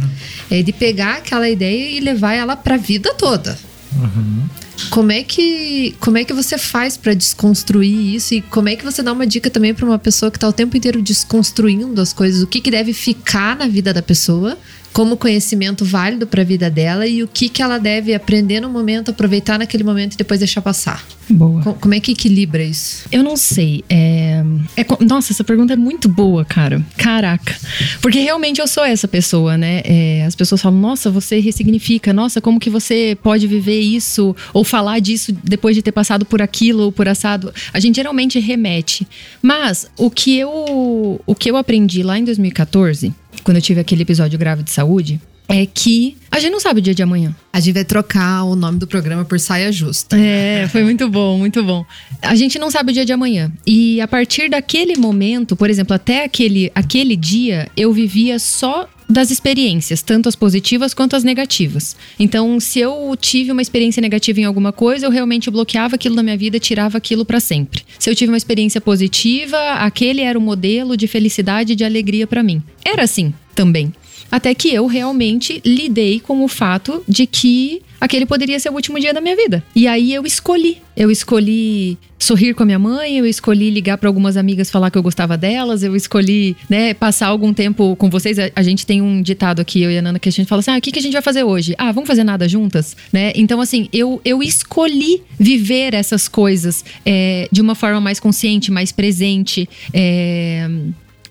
é de pegar aquela ideia e levar ela para a vida toda. Como é que como é que você faz pra desconstruir isso? E como é que você dá uma dica também pra uma pessoa que tá o tempo inteiro desconstruindo as coisas, o que que deve ficar na vida da pessoa como conhecimento válido pra vida dela e o que que ela deve aprender no momento, aproveitar naquele momento e depois deixar passar. Boa. Co- Como é que equilibra isso? Eu não sei. É... é Nossa, essa pergunta é muito boa, cara. Caraca. Porque realmente eu sou essa pessoa, né? É, As pessoas falam, nossa, você ressignifica. Nossa, como que você pode viver isso? Ou falar disso depois de ter passado por aquilo ou por assado. A gente geralmente remete. Mas o que eu, o que eu aprendi lá em 2014, quando eu tive aquele episódio grave de saúde, é que a gente não sabe o dia de amanhã. A gente vai trocar o nome do programa por saia justa. É, foi muito bom, muito bom. A gente não sabe o dia de amanhã. E a partir daquele momento, por exemplo, até aquele, aquele dia, eu vivia só das experiências, tanto as positivas quanto as negativas. Então, se eu tive uma experiência negativa em alguma coisa, eu realmente bloqueava aquilo na minha vida, tirava aquilo pra sempre. Se eu tive uma experiência positiva, aquele era o modelo de felicidade e de alegria pra mim. Era assim também. Até que eu realmente lidei com o fato de que aquele poderia ser o último dia da minha vida. E aí eu escolhi. Eu escolhi sorrir com a minha mãe, eu escolhi ligar para algumas amigas falar que eu gostava delas, eu escolhi, né, passar algum tempo com vocês. A, a gente tem um ditado aqui, eu e a Nana, que a gente fala assim: ah, o que, que a gente vai fazer hoje? Ah, vamos fazer nada juntas, né? Então, assim, eu, eu escolhi viver essas coisas é, de uma forma mais consciente, mais presente. É,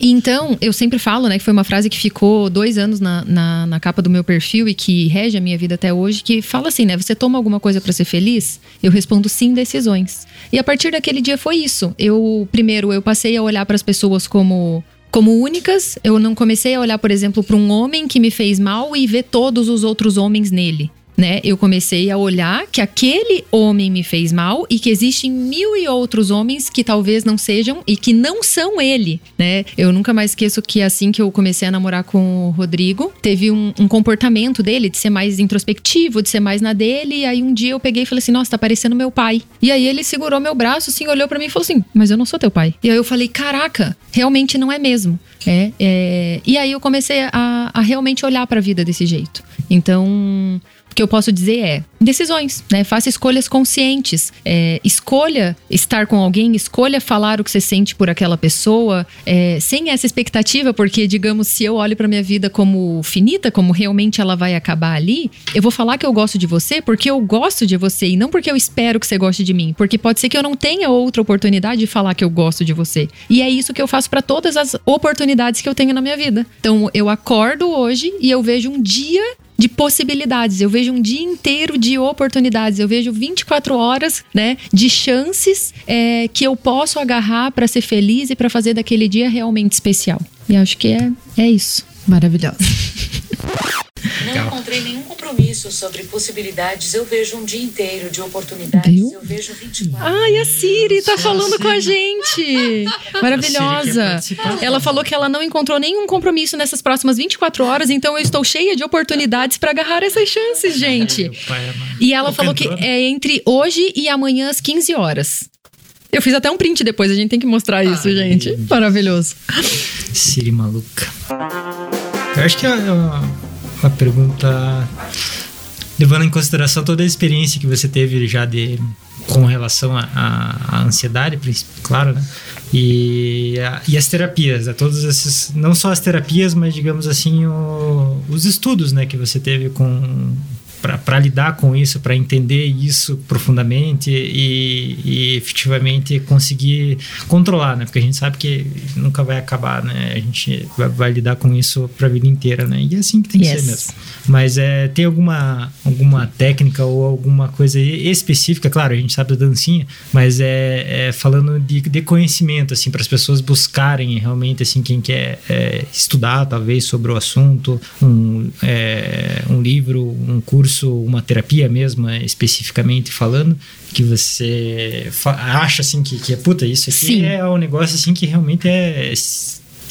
Então, eu sempre falo, né, que foi uma frase que ficou dois anos na, na, na capa do meu perfil e que rege a minha vida até hoje, que fala assim, né, você toma alguma coisa para ser feliz? Eu respondo sim, decisões. E a partir daquele dia foi isso. Eu, primeiro, eu passei a olhar para as pessoas como como únicas, eu não comecei a olhar, por exemplo, para um homem que me fez mal e ver todos os outros homens nele. Né? Eu comecei a olhar que aquele homem me fez mal e que existem mil e outros homens que talvez não sejam e que não são ele, né? Eu nunca mais esqueço que assim que eu comecei a namorar com o Rodrigo, teve um, um comportamento dele de ser mais introspectivo, de ser mais na dele. E aí um dia eu peguei e falei assim: Nossa, tá parecendo meu pai. E aí ele segurou meu braço, assim, olhou para mim e falou assim: Mas eu não sou teu pai. E aí eu falei: Caraca, realmente não é mesmo. É, é... E aí eu comecei a, a realmente olhar para a vida desse jeito. Então, que eu posso dizer é decisões, né? Faça escolhas conscientes. É, escolha estar com alguém, escolha falar o que você sente por aquela pessoa, é, sem essa expectativa, porque, digamos, se eu olho para minha vida como finita, como realmente ela vai acabar ali, eu vou falar que eu gosto de você porque eu gosto de você e não porque eu espero que você goste de mim, porque pode ser que eu não tenha outra oportunidade de falar que eu gosto de você. E é isso que eu faço para todas as oportunidades que eu tenho na minha vida. Então, eu acordo hoje e eu vejo um dia de possibilidades. Eu vejo um dia inteiro de oportunidades. Eu vejo 24 horas, né, de chances é, que eu posso agarrar para ser feliz e para fazer daquele dia realmente especial. E acho que é, é isso. Maravilhosa. Não encontrei nenhum compromisso isso sobre possibilidades, eu vejo um dia inteiro de oportunidades. Viu? Eu vejo 24. Ai, a Siri tá falando com a gente. Maravilhosa. Ela falou que ela não encontrou nenhum compromisso nessas próximas 24 horas, então eu estou cheia de oportunidades para agarrar essas chances, gente. E ela falou que é entre hoje e amanhã às 15 horas. Eu fiz até um print depois, a gente tem que mostrar isso, Ai, gente. Maravilhoso. Siri maluca. Eu acho que é uma, uma pergunta. Levando em consideração toda a experiência que você teve já de com relação à ansiedade, claro, né? E, a, e as terapias, né? todos esses, não só as terapias, mas digamos assim, o, os estudos, né, que você teve com para lidar com isso, para entender isso profundamente e, e, efetivamente conseguir controlar, né? Porque a gente sabe que nunca vai acabar, né? A gente vai, vai lidar com isso para a vida inteira, né? E é assim que tem que yes. ser mesmo. Mas é, tem alguma, alguma técnica ou alguma coisa específica, claro, a gente sabe da dancinha, mas é, é falando de, de, conhecimento, assim, para as pessoas buscarem realmente, assim, quem quer é, estudar, talvez, sobre o assunto, um, é, um livro, um curso curso, uma terapia mesmo, é, especificamente falando, que você acha assim que, que é puta, isso aqui Sim. é um negócio assim que realmente é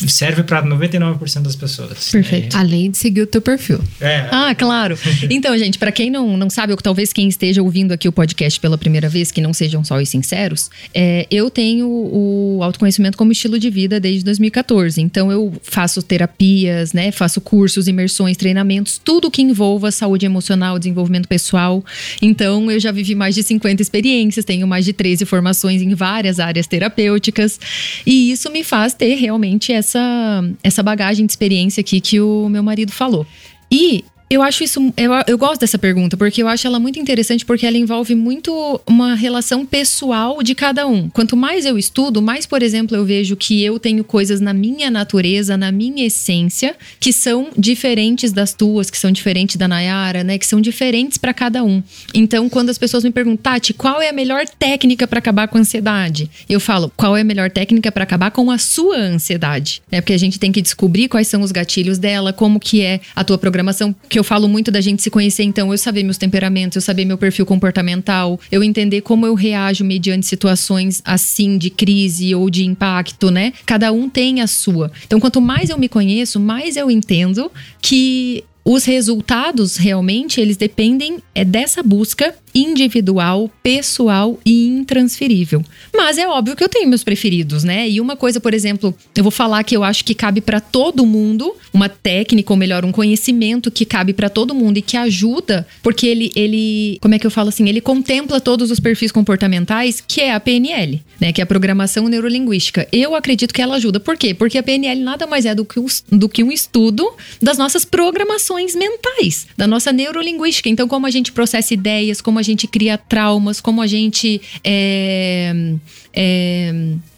serve para 99% das pessoas. Perfeito. É. Além de seguir o teu perfil. É. Ah, claro. Então, gente, para quem não, não sabe, ou talvez quem esteja ouvindo aqui o podcast pela primeira vez, que não sejam só os sinceros, é, eu tenho o autoconhecimento como estilo de vida desde 2014. Então, eu faço terapias, né? Faço cursos, imersões, treinamentos, tudo que envolva saúde emocional, desenvolvimento pessoal. Então, eu já vivi mais de 50 experiências, tenho mais de 13 formações em várias áreas terapêuticas. E isso me faz ter realmente essa essa, essa bagagem de experiência aqui que o meu marido falou. E eu acho isso. Eu, eu gosto dessa pergunta, porque eu acho ela muito interessante, porque ela envolve muito uma relação pessoal de cada um. Quanto mais eu estudo, mais, por exemplo, eu vejo que eu tenho coisas na minha natureza, na minha essência, que são diferentes das tuas, que são diferentes da Nayara, né? Que são diferentes para cada um. Então, quando as pessoas me perguntam, Tati, qual é a melhor técnica para acabar com a ansiedade? Eu falo, qual é a melhor técnica para acabar com a sua ansiedade? É porque a gente tem que descobrir quais são os gatilhos dela, como que é a tua programação, que eu falo muito da gente se conhecer, então, eu saber meus temperamentos, eu saber meu perfil comportamental, eu entender como eu reajo mediante situações assim de crise ou de impacto, né? Cada um tem a sua. Então, quanto mais eu me conheço, mais eu entendo que os resultados realmente eles dependem é dessa busca individual, pessoal e intransferível. Mas é óbvio que eu tenho meus preferidos, né? E uma coisa, por exemplo, eu vou falar que eu acho que cabe para todo mundo, uma técnica ou melhor, um conhecimento que cabe para todo mundo e que ajuda, porque ele ele, como é que eu falo assim, ele contempla todos os perfis comportamentais, que é a PNL, né, que é a programação neurolinguística. Eu acredito que ela ajuda. Por quê? Porque a PNL nada mais é do que, um, do que um estudo das nossas programações mentais, da nossa neurolinguística. Então, como a gente processa ideias, como a gente cria traumas, como a gente é, é,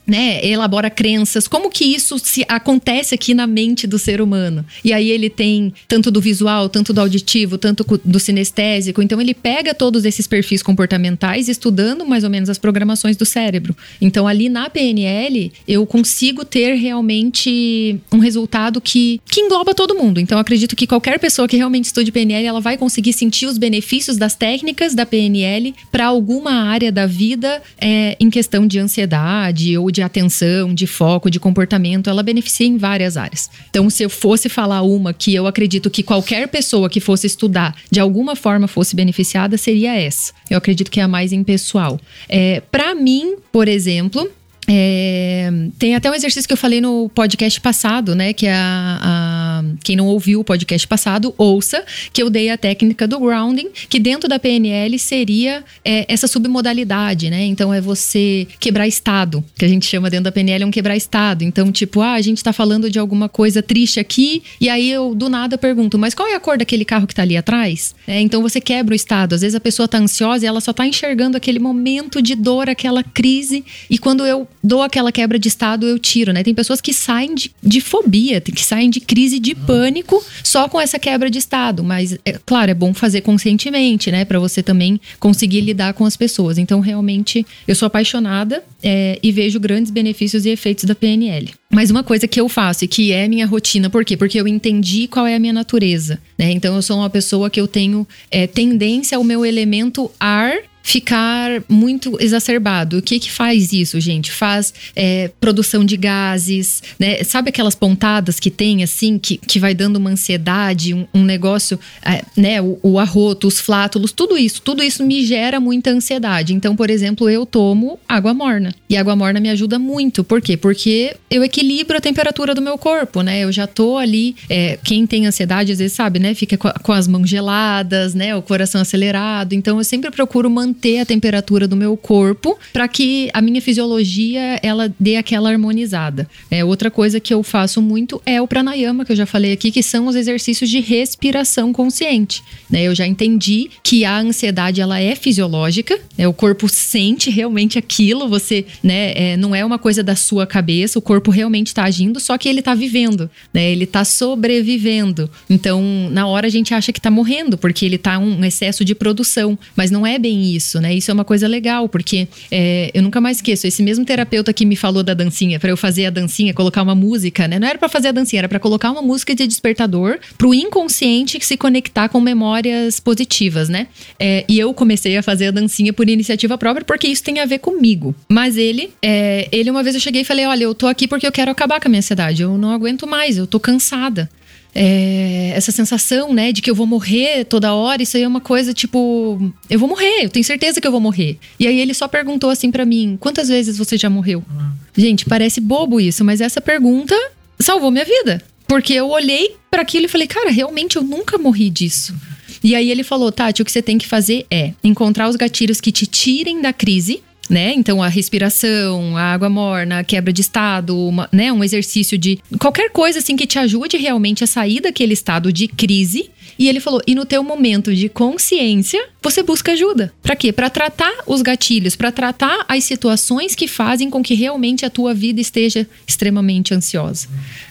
né, elabora crenças, como que isso se acontece aqui na mente do ser humano. E aí ele tem tanto do visual, tanto do auditivo, tanto do sinestésico. Então ele pega todos esses perfis comportamentais estudando mais ou menos as programações do cérebro. Então ali na PNL eu consigo ter realmente um resultado que, que engloba todo mundo. Então acredito que qualquer pessoa que realmente estude PNL, ela vai conseguir sentir os benefícios das técnicas da PNL para alguma área da vida é, em questão de ansiedade ou de atenção, de foco, de comportamento, ela beneficia em várias áreas. Então, se eu fosse falar uma que eu acredito que qualquer pessoa que fosse estudar de alguma forma fosse beneficiada, seria essa. Eu acredito que é a mais impessoal. É, Para mim, por exemplo, é, tem até um exercício que eu falei no podcast passado, né? Que é a, a, quem não ouviu o podcast passado, ouça, que eu dei a técnica do grounding, que dentro da PNL seria é, essa submodalidade, né? Então é você quebrar estado, que a gente chama dentro da PNL é um quebrar estado. Então, tipo, ah, a gente tá falando de alguma coisa triste aqui, e aí eu do nada pergunto, mas qual é a cor daquele carro que tá ali atrás? É, então você quebra o estado. Às vezes a pessoa tá ansiosa e ela só tá enxergando aquele momento de dor, aquela crise, e quando eu dou aquela quebra de estado, eu tiro, né? Tem pessoas que saem de, de fobia, que saem de crise de pânico só com essa quebra de estado. Mas, é, claro, é bom fazer conscientemente, né? Para você também conseguir lidar com as pessoas. Então, realmente, eu sou apaixonada é, e vejo grandes benefícios e efeitos da PNL. Mas uma coisa que eu faço e que é minha rotina, por quê? Porque eu entendi qual é a minha natureza, né? Então eu sou uma pessoa que eu tenho é, tendência ao meu elemento ar ficar muito exacerbado. O que que faz isso, gente? Faz é, produção de gases, né? Sabe aquelas pontadas que tem, assim, que, que vai dando uma ansiedade, um, um negócio, é, né? O, o, arroto, os flátulos, tudo isso. Tudo isso me gera muita ansiedade. Então, por exemplo, eu tomo água morna. E água morna me ajuda muito. Por quê? Porque eu equilibro a temperatura do meu corpo, né? Eu já tô ali... É, quem tem ansiedade, às vezes sabe, né? Fica com, com as mãos geladas, né? O coração acelerado. Então, eu sempre procuro manter manter a temperatura do meu corpo para que a minha fisiologia ela dê aquela harmonizada. É, outra coisa que eu faço muito é o pranayama, que eu já falei aqui, que são os exercícios de respiração consciente. Né? Eu já entendi que a ansiedade ela é fisiológica, né? o corpo sente realmente aquilo, você né, é, não é uma coisa da sua cabeça, o corpo realmente está agindo, só que ele está vivendo, né? ele está sobrevivendo. Então, na hora a gente acha que está morrendo, porque ele está um excesso de produção, mas não é bem isso isso, né? Isso é uma coisa legal, porque é, eu nunca mais esqueço. Esse mesmo terapeuta que me falou da dancinha, para eu fazer a dancinha, colocar uma música, né? Não era para fazer a dancinha, era para colocar uma música de despertador pro inconsciente se conectar com memórias positivas, né? É, e eu comecei a fazer a dancinha por iniciativa própria, porque isso tem a ver comigo. Mas ele, é, ele uma vez eu cheguei e falei: olha, eu tô aqui porque eu quero acabar com a minha ansiedade. Eu não aguento mais, eu tô cansada é, essa sensação, né, de que eu vou morrer toda hora, isso aí é uma coisa tipo, eu vou morrer, eu tenho certeza que eu vou morrer. E aí ele só perguntou assim para mim: quantas vezes você já morreu? Uhum. Gente, parece bobo isso, mas essa pergunta salvou minha vida. Porque eu olhei para aquilo e falei, cara, realmente eu nunca morri disso. E aí ele falou, Tati, o que você tem que fazer é encontrar os gatilhos que te tirem da crise né? Então a respiração, a água morna, a quebra de estado, uma, né? Um exercício de qualquer coisa assim que te ajude realmente a sair daquele estado de crise. E ele falou: "E no teu momento de consciência, você busca ajuda. Para quê? Para tratar os gatilhos, para tratar as situações que fazem com que realmente a tua vida esteja extremamente ansiosa,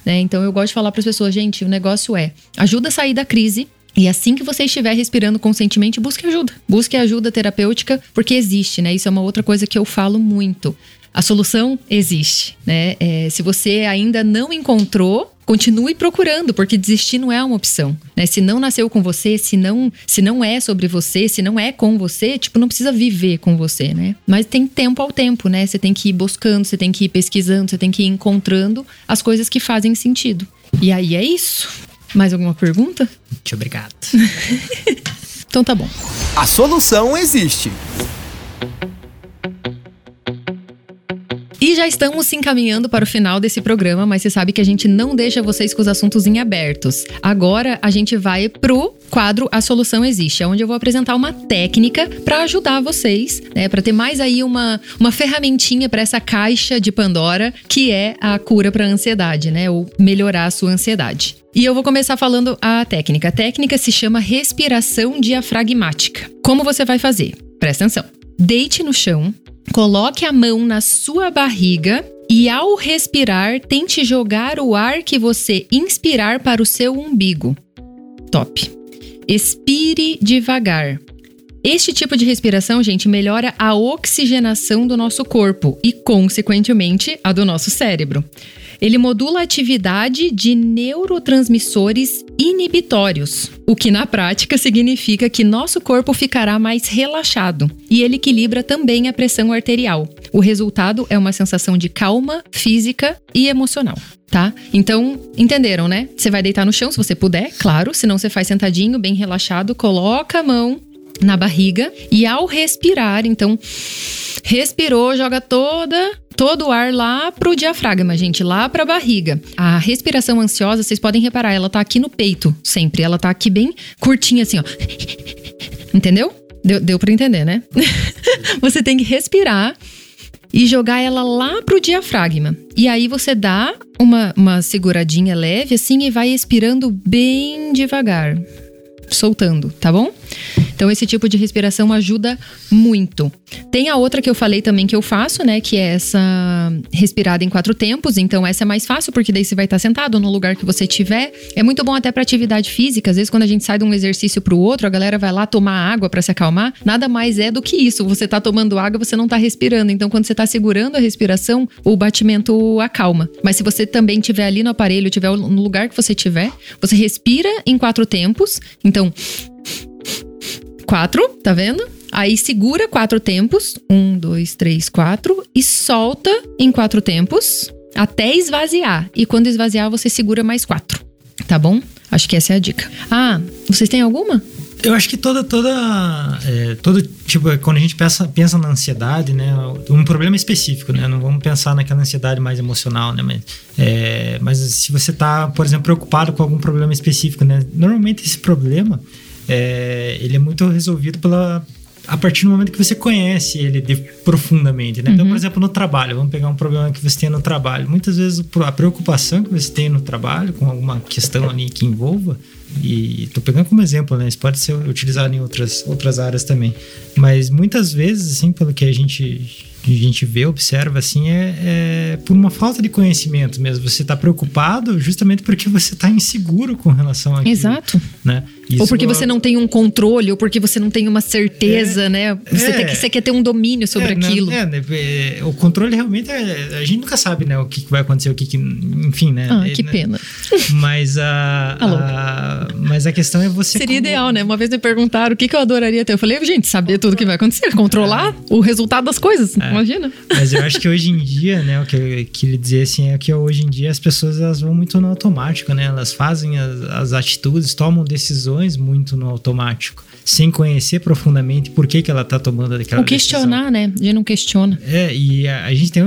né? Então eu gosto de falar para as pessoas, gente, o negócio é ajuda a sair da crise, e assim que você estiver respirando conscientemente, busque ajuda. Busque ajuda terapêutica, porque existe, né? Isso é uma outra coisa que eu falo muito. A solução existe, né? É, se você ainda não encontrou, continue procurando, porque desistir não é uma opção, né? Se não nasceu com você, se não, se não é sobre você, se não é com você, tipo, não precisa viver com você, né? Mas tem tempo ao tempo, né? Você tem que ir buscando, você tem que ir pesquisando, você tem que ir encontrando as coisas que fazem sentido. E aí é isso. Mais alguma pergunta? Muito obrigado. então tá bom. A solução existe. E já estamos se encaminhando para o final desse programa, mas você sabe que a gente não deixa vocês com os assuntos em abertos. Agora a gente vai pro quadro A Solução Existe, onde eu vou apresentar uma técnica para ajudar vocês, né, para ter mais aí uma, uma ferramentinha para essa caixa de Pandora, que é a cura para a ansiedade, né, ou melhorar a sua ansiedade. E eu vou começar falando a técnica. A técnica se chama respiração diafragmática. Como você vai fazer? Presta atenção. Deite no chão, Coloque a mão na sua barriga e, ao respirar, tente jogar o ar que você inspirar para o seu umbigo. Top. Expire devagar. Este tipo de respiração, gente, melhora a oxigenação do nosso corpo e, consequentemente, a do nosso cérebro. Ele modula a atividade de neurotransmissores inibitórios, o que na prática significa que nosso corpo ficará mais relaxado e ele equilibra também a pressão arterial. O resultado é uma sensação de calma física e emocional tá? Então, entenderam, né? Você vai deitar no chão se você puder, claro, se não você faz sentadinho, bem relaxado, coloca a mão na barriga e ao respirar, então respirou, joga toda todo o ar lá pro diafragma, gente, lá pra barriga. A respiração ansiosa, vocês podem reparar, ela tá aqui no peito sempre, ela tá aqui bem curtinha assim, ó. Entendeu? Deu, deu pra entender, né? você tem que respirar e jogar ela lá pro diafragma. E aí você dá uma, uma seguradinha leve assim e vai expirando bem devagar, soltando, tá bom? Então, esse tipo de respiração ajuda muito. Tem a outra que eu falei também que eu faço, né? Que é essa respirada em quatro tempos. Então, essa é mais fácil, porque daí você vai estar sentado no lugar que você tiver. É muito bom até para atividade física. Às vezes, quando a gente sai de um exercício para o outro, a galera vai lá tomar água para se acalmar. Nada mais é do que isso. Você tá tomando água, você não tá respirando. Então, quando você tá segurando a respiração, o batimento acalma. Mas se você também tiver ali no aparelho, tiver no lugar que você tiver, você respira em quatro tempos. Então, quatro, tá vendo? Aí segura quatro tempos, um, dois, três, quatro, e solta em quatro tempos até esvaziar. E quando esvaziar, você segura mais quatro, tá bom? Acho que essa é a dica. Ah, vocês têm alguma? Eu acho que toda, toda, é, todo tipo, quando a gente pensa, pensa na ansiedade, né, um problema específico, né, não vamos pensar naquela ansiedade mais emocional, né, mas, é, mas se você está, por exemplo, preocupado com algum problema específico, né, normalmente esse problema é, ele é muito resolvido pela a partir do momento que você conhece ele de, profundamente, né? Uhum. Então, por exemplo, no trabalho, vamos pegar um problema que você tem no trabalho. Muitas vezes a preocupação que você tem no trabalho com alguma questão ali que envolva e tô pegando como exemplo, né? Isso pode ser utilizado em outras, outras áreas também. Mas muitas vezes, assim, pelo que a gente a gente vê, observa, assim, é, é por uma falta de conhecimento mesmo. Você está preocupado justamente porque você está inseguro com relação a Exato. Né? Isso ou porque você não tem um controle, ou porque você não tem uma certeza, é, né? Você, é, que, você quer ter um domínio sobre é, aquilo. Não, é, né? É, o controle realmente é, A gente nunca sabe, né? O que vai acontecer, o que. que enfim, né? Ah, que né? pena. Mas a, a, Mas a questão é você. Seria como... ideal, né? Uma vez me perguntaram o que, que eu adoraria ter. Eu falei, gente, saber tudo que vai acontecer, controlar o resultado das coisas. Imagina. Mas eu acho que hoje em dia, né? O que eu queria dizer assim é que hoje em dia as pessoas elas vão muito no automático, né? Elas fazem as, as atitudes, tomam decisões muito no automático sem conhecer profundamente por que, que ela está tomando aquela Ou questionar, decisão. né? A gente não questiona. É, e a, a gente tem,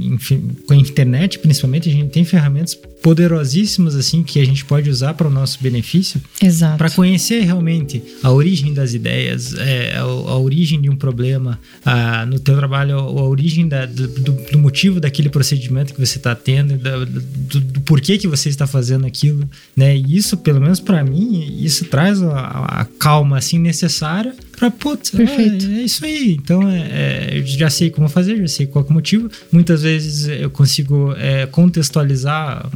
enfim, com a internet principalmente, a gente tem ferramentas poderosíssimas assim que a gente pode usar para o nosso benefício. Exato. Para conhecer realmente a origem das ideias, é, a, a, origem de um problema, a, no teu trabalho, a origem da, do, do, motivo daquele procedimento que você está tendo, da, do, do, porquê que você está fazendo aquilo, né? E isso, pelo menos para mim, isso traz a, a calma assim necessária para putz, Perfeito. É, é, isso aí. Então é, é, eu já sei como fazer, já sei qual é o motivo. Muitas vezes eu consigo é, contextualizar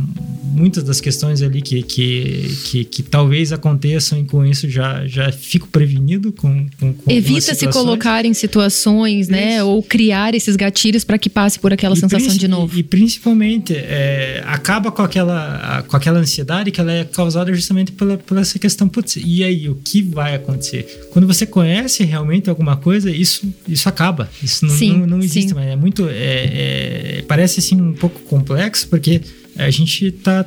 muitas das questões ali que, que, que, que, talvez aconteçam e com isso já, já fico prevenido com, com, com Evita se colocar em situações, né? Isso. Ou criar esses gatilhos para que passe por aquela e sensação de novo. E, e principalmente é, acaba com aquela, com aquela ansiedade que ela é causada justamente pela, pela essa questão, putz, e aí, o que vai acontecer? Quando você conhece realmente alguma coisa, isso, isso acaba. Isso não, sim, não, não existe, sim. mas é muito. É, é, parece assim um pouco complexo, porque a gente tá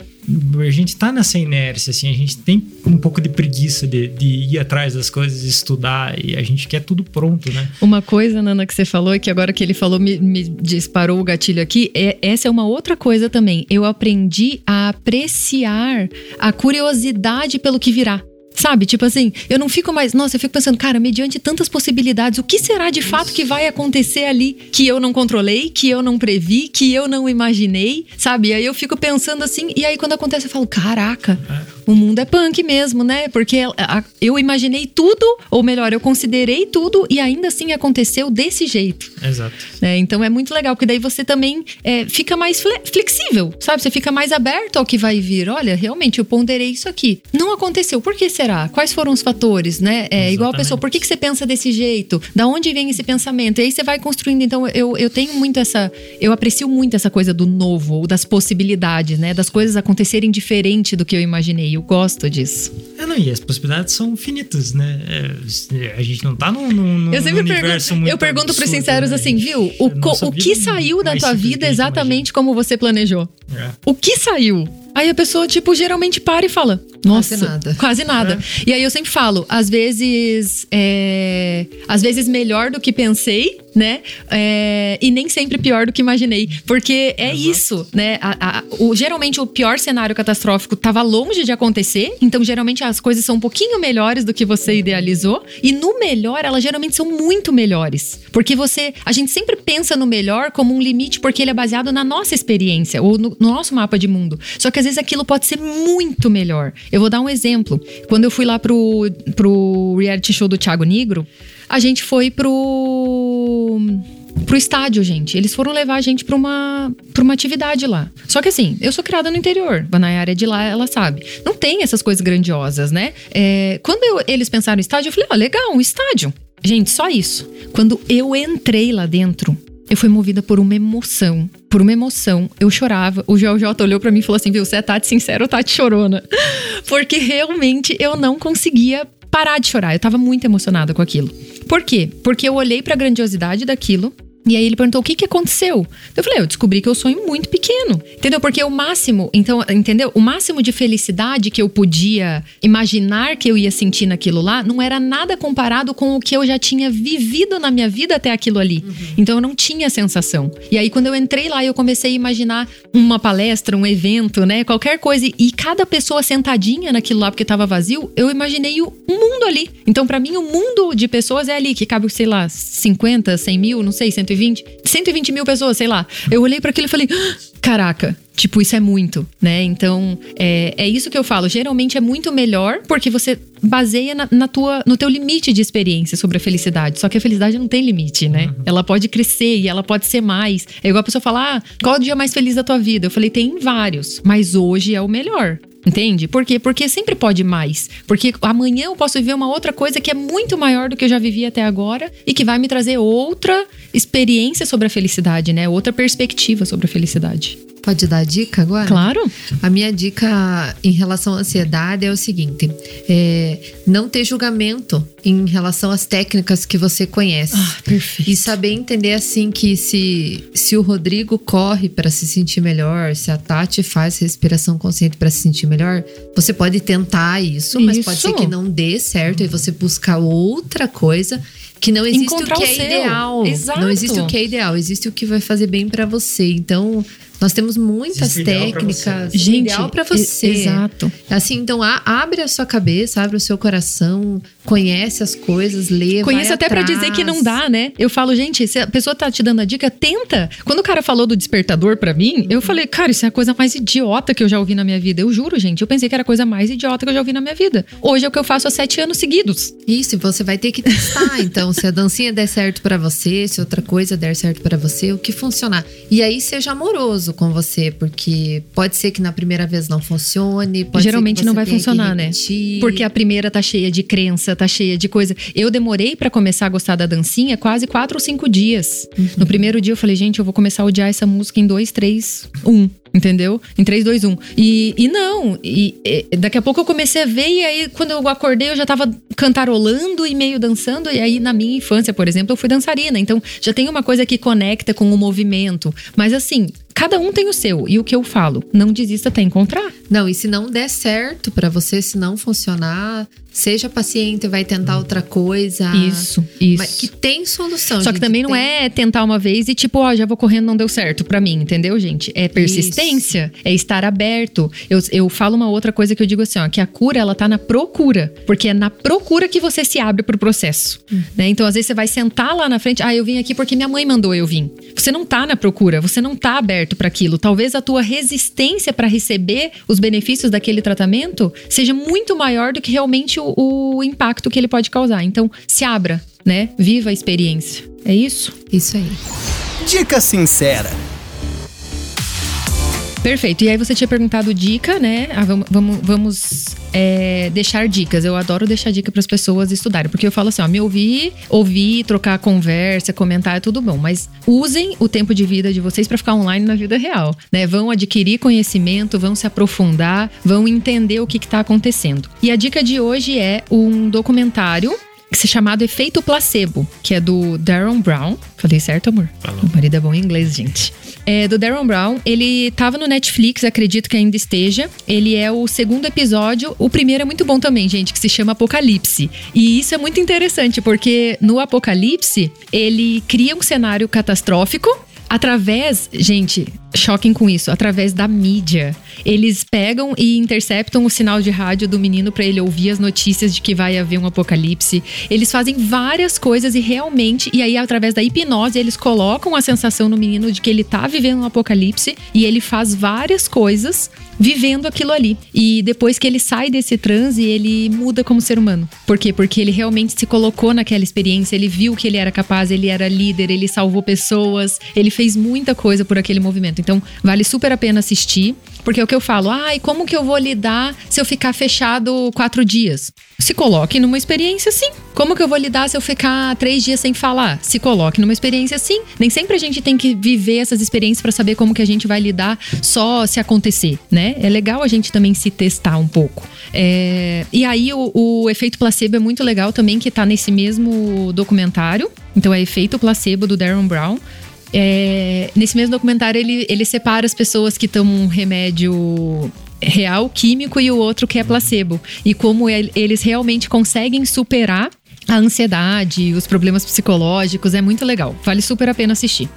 a gente tá nessa inércia, assim, a gente tem um pouco de preguiça de, de, ir atrás das coisas, estudar, e a gente quer tudo pronto, né? Uma coisa, Nana, que você falou, e que agora que ele falou me, me disparou o gatilho aqui, é, essa é uma outra coisa também. Eu aprendi a apreciar a curiosidade pelo que virá. Sabe? Tipo assim, eu não fico mais. Nossa, eu fico pensando, cara, mediante tantas possibilidades, o que será de fato que vai acontecer ali que eu não controlei, que eu não previ, que eu não imaginei, sabe? E aí eu fico pensando assim, e aí quando acontece eu falo, caraca, o mundo é punk mesmo, né? Porque eu imaginei tudo, ou melhor, eu considerei tudo e ainda assim aconteceu desse jeito. Exato. É, então é muito legal, porque daí você também é, fica mais flexível, sabe? Você fica mais aberto ao que vai vir. Olha, realmente, eu ponderei isso aqui. Não aconteceu, por que será? Será? Quais foram os fatores, né? É, igual a pessoa, por que, que você pensa desse jeito? Da onde vem esse pensamento? E aí você vai construindo. Então, eu, eu tenho muito essa. Eu aprecio muito essa coisa do novo, ou das possibilidades, né? Das coisas acontecerem diferente do que eu imaginei. Eu gosto disso. É, não, e as possibilidades são infinitas, né? É, a gente não tá num, num, eu sempre universo pergunto, muito Eu pergunto pros sinceros né? assim, viu? O, o que saiu da tua vida exatamente como você planejou? É. O que saiu? Aí a pessoa, tipo, geralmente para e fala: Nossa, quase nada. Quase nada. É. E aí eu sempre falo: às vezes, é, às vezes melhor do que pensei, né? É, e nem sempre pior do que imaginei. Porque é Exato. isso, né? A- a- o, geralmente o pior cenário catastrófico estava longe de acontecer, então geralmente as coisas são um pouquinho melhores do que você idealizou. E no melhor, elas geralmente são muito melhores. Porque você. A gente sempre pensa no melhor como um limite, porque ele é baseado na nossa experiência, ou no, no nosso mapa de mundo. Só que às vezes aquilo pode ser muito melhor. Eu vou dar um exemplo. Quando eu fui lá pro, pro reality show do Thiago Negro, a gente foi pro pro estádio, gente. Eles foram levar a gente pra uma, pra uma atividade lá. Só que assim, eu sou criada no interior. A Nayara é de lá, ela sabe. Não tem essas coisas grandiosas, né? É, quando eu- eles pensaram no estádio, eu falei, ó, legal, um estádio. Gente, só isso. Quando eu entrei lá dentro, eu fui movida por uma emoção. Por uma emoção. Eu chorava. O GeoJ olhou pra mim e falou assim: viu, você é Tati sincero ou Tati chorona? Porque realmente eu não conseguia parar de chorar. Eu tava muito emocionada com aquilo. Por quê? Porque eu olhei pra grandiosidade daquilo. E aí ele perguntou o que que aconteceu. Eu falei, eu descobri que eu sonho muito pequeno. Entendeu? Porque o máximo, então, entendeu? O máximo de felicidade que eu podia imaginar que eu ia sentir naquilo lá não era nada comparado com o que eu já tinha vivido na minha vida até aquilo ali. Então eu não tinha sensação. E aí quando eu entrei lá, eu comecei a imaginar uma palestra, um evento, né? Qualquer coisa. E cada pessoa sentadinha naquilo lá porque tava vazio, eu imaginei o um mundo ali. Então, pra mim, o mundo de pessoas é ali, que cabe, sei lá, 50, 100 mil, não sei, 120. 120 mil pessoas, sei lá. Eu olhei para aquilo e falei, "Ah, caraca. Tipo, isso é muito, né? Então, é, é isso que eu falo. Geralmente é muito melhor porque você baseia na, na tua, no teu limite de experiência sobre a felicidade. Só que a felicidade não tem limite, né? Ela pode crescer e ela pode ser mais. É igual a pessoa falar, ah, qual é o dia mais feliz da tua vida? Eu falei, tem vários, mas hoje é o melhor. Entende? Por quê? Porque sempre pode mais. Porque amanhã eu posso viver uma outra coisa que é muito maior do que eu já vivi até agora e que vai me trazer outra experiência sobre a felicidade, né? Outra perspectiva sobre a felicidade. Pode dar dica agora? Claro. A minha dica em relação à ansiedade é o seguinte: é não ter julgamento em relação às técnicas que você conhece. Ah, perfeito. E saber entender assim que se, se o Rodrigo corre para se sentir melhor, se a Tati faz respiração consciente para se sentir melhor, você pode tentar isso, mas Isso. pode ser que não dê certo e você buscar outra coisa. Que não existe Encontrar o que é ideal. Exato. Não existe o que é ideal, existe o que vai fazer bem para você. Então, nós temos muitas Existe ideal pra técnicas. você. Gente, ideal para e- você. exato. Assim, então a- abre a sua cabeça, abre o seu coração, conhece as coisas, lê, Conheço vai até pra atrás. dizer que não dá, né? Eu falo, gente, se a pessoa tá te dando a dica, tenta. Quando o cara falou do despertador pra mim, eu falei, cara, isso é a coisa mais idiota que eu já ouvi na minha vida. Eu juro, gente. Eu pensei que era a coisa mais idiota que eu já ouvi na minha vida. Hoje é o que eu faço há sete anos seguidos. Isso, e você vai ter que testar. então, se a dancinha der certo pra você, se outra coisa der certo pra você, o que funcionar. E aí seja amoroso com você, porque pode ser que na primeira vez não funcione, Geralmente não vai funcionar, né? Porque a primeira tá cheia de crença, tá cheia de coisa. Eu demorei pra começar a gostar da dancinha quase quatro ou cinco dias. No primeiro dia eu falei, gente, eu vou começar a odiar essa música em dois, três, um. Entendeu? Em 3, 2, 1. E, e não, e, e daqui a pouco eu comecei a ver, e aí quando eu acordei eu já tava cantarolando e meio dançando. E aí na minha infância, por exemplo, eu fui dançarina. Então já tem uma coisa que conecta com o movimento. Mas assim, cada um tem o seu. E o que eu falo, não desista até encontrar. Não, e se não der certo pra você, se não funcionar, seja paciente, vai tentar outra coisa. Isso, isso. Mas que tem solução. Só que também não tem. é tentar uma vez e tipo, ó, já vou correndo, não deu certo pra mim, entendeu, gente? É persistência, é estar aberto. Eu, eu falo uma outra coisa que eu digo assim, ó, que a cura, ela tá na procura. Porque é na procura que você se abre pro processo, né? Então, às vezes você vai sentar lá na frente, ah, eu vim aqui porque minha mãe mandou eu vim. Você não tá na procura, você não tá aberto pra aquilo. Talvez a tua resistência pra receber os benefícios daquele tratamento seja muito maior do que realmente o, o impacto que ele pode causar. Então, se abra, né? Viva a experiência. É isso? Isso aí. Dica sincera. Perfeito. E aí você tinha perguntado dica, né? Ah, vamos vamos, vamos, é, deixar dicas. Eu adoro deixar dica para as pessoas estudarem. Porque eu falo assim, ó, me ouvir, ouvir, trocar conversa, comentar, é tudo bom. Mas usem o tempo de vida de vocês para ficar online na vida real, né? Vão adquirir conhecimento, vão se aprofundar, vão entender o que está acontecendo. E a dica de hoje é um documentário que se chamado Efeito Placebo, que é do Darren Brown. Falei certo, amor? Falou. O marido é bom em inglês, gente. É do Darren Brown. Ele tava no Netflix, acredito que ainda esteja. Ele é o segundo episódio. O primeiro é muito bom também, gente, que se chama Apocalipse. E isso é muito interessante, porque no Apocalipse, ele cria um cenário catastrófico através, gente, choquem com isso, através da mídia. Eles pegam e interceptam o sinal de rádio do menino para ele ouvir as notícias de que vai haver um apocalipse. Eles fazem várias coisas e realmente, e aí através da hipnose, eles colocam a sensação no menino de que ele tá vivendo um apocalipse e ele faz várias coisas vivendo aquilo ali. E depois que ele sai desse transe, ele muda como ser humano. Por quê? Porque ele realmente se colocou naquela experiência, ele viu que ele era capaz, ele era líder, ele salvou pessoas, ele fez muita coisa por aquele movimento. Então, vale super a pena assistir. Porque é o que eu falo, ai, como que eu vou lidar se eu ficar fechado quatro dias? Se coloque numa experiência sim. Como que eu vou lidar se eu ficar três dias sem falar? Se coloque numa experiência sim. Nem sempre a gente tem que viver essas experiências para saber como que a gente vai lidar só se acontecer, né? É legal a gente também se testar um pouco. É, E aí o, o efeito placebo é muito legal também, que tá nesse mesmo documentário. Então é efeito placebo do Darren Brown. É, nesse mesmo documentário, ele, ele separa as pessoas que tomam um remédio real, químico, e o outro que é placebo. E como el- eles realmente conseguem superar a ansiedade, os problemas psicológicos. É muito legal. Vale super a pena assistir.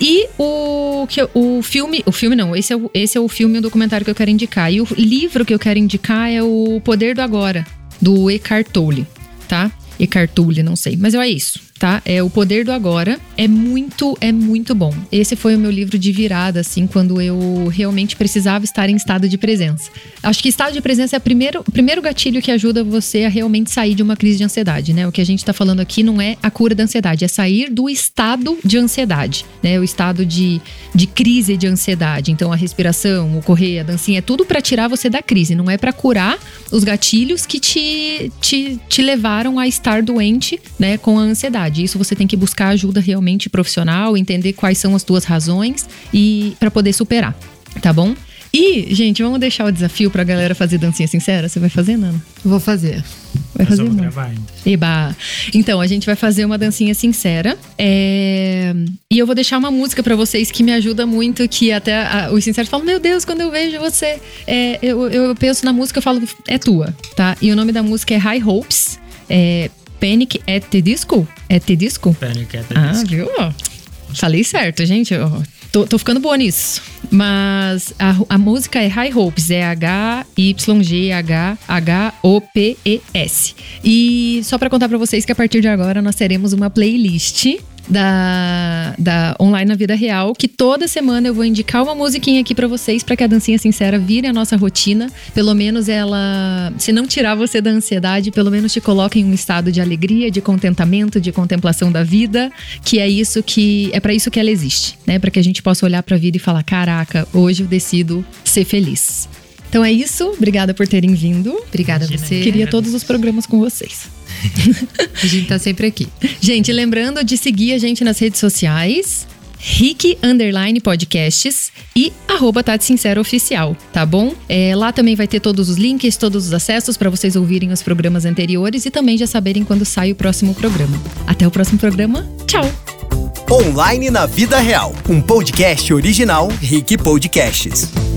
E o, que, o filme. O filme não, esse é o, esse é o filme e o documentário que eu quero indicar. E o livro que eu quero indicar é O Poder do Agora, do Eckhart Tolle, tá? Eckhart Tolle, não sei. Mas é isso, tá? É O Poder do Agora. É muito, é muito bom. Esse foi o meu livro de virada, assim, quando eu realmente precisava estar em estado de presença. Acho que estado de presença é o primeiro, primeiro gatilho que ajuda você a realmente sair de uma crise de ansiedade, né? O que a gente tá falando aqui não é a cura da ansiedade, é sair do estado de ansiedade, né? O estado de, de crise de ansiedade. Então, a respiração, o correr, a dancinha, é tudo pra tirar você da crise, não é pra curar os gatilhos que te, te, te levaram a estar doente, né, com a ansiedade. Isso você tem que buscar ajuda realmente profissional, entender quais são as tuas razões e para poder superar, tá bom? E, gente, vamos deixar o desafio pra galera fazer dancinha sincera? Você vai fazer, Nana? Vou fazer. Vai Nós fazer, vamos não? gravar ainda. Eba! Então, a gente vai fazer uma dancinha sincera. é, E eu vou deixar uma música pra vocês que me ajuda muito, que até a- os sinceros falam, meu Deus, quando eu vejo você, é, eu, eu penso na música, eu falo, é tua, tá? E o nome da música é High Hopes, é Panic at the Disco? At the Disco? Panic at the Ah, Disco. viu? Ó, Falei certo, gente. ó, Tô, tô ficando boa nisso. Mas a, a música é High Hopes, é H-Y-G-H-H-O-P-E-S. E só pra contar pra vocês que a partir de agora nós teremos uma playlist da, da Online na Vida Real, que toda semana eu vou indicar uma musiquinha aqui pra vocês, pra que a dancinha sincera vire a nossa rotina. Pelo menos ela, se não tirar você da ansiedade, pelo menos te coloca em um estado de alegria, de contentamento, de contemplação da vida, que é isso que é pra isso que ela existe, né? Para que a gente possa olhar pra vida e falar: "Caraca, hoje eu decido ser feliz". Então é isso, obrigada por terem vindo. Obrigada a você. Queria todos os programas com vocês. A gente tá sempre aqui. Gente, lembrando de seguir a gente nas redes sociais. Rick Underline Podcasts e arroba Tati Sincero Oficial, tá bom? É, lá também vai ter todos os links, todos os acessos para vocês ouvirem os programas anteriores e também já saberem quando sai o próximo programa. Até o próximo programa. Tchau! Online na Vida Real, um podcast original Rick Podcasts.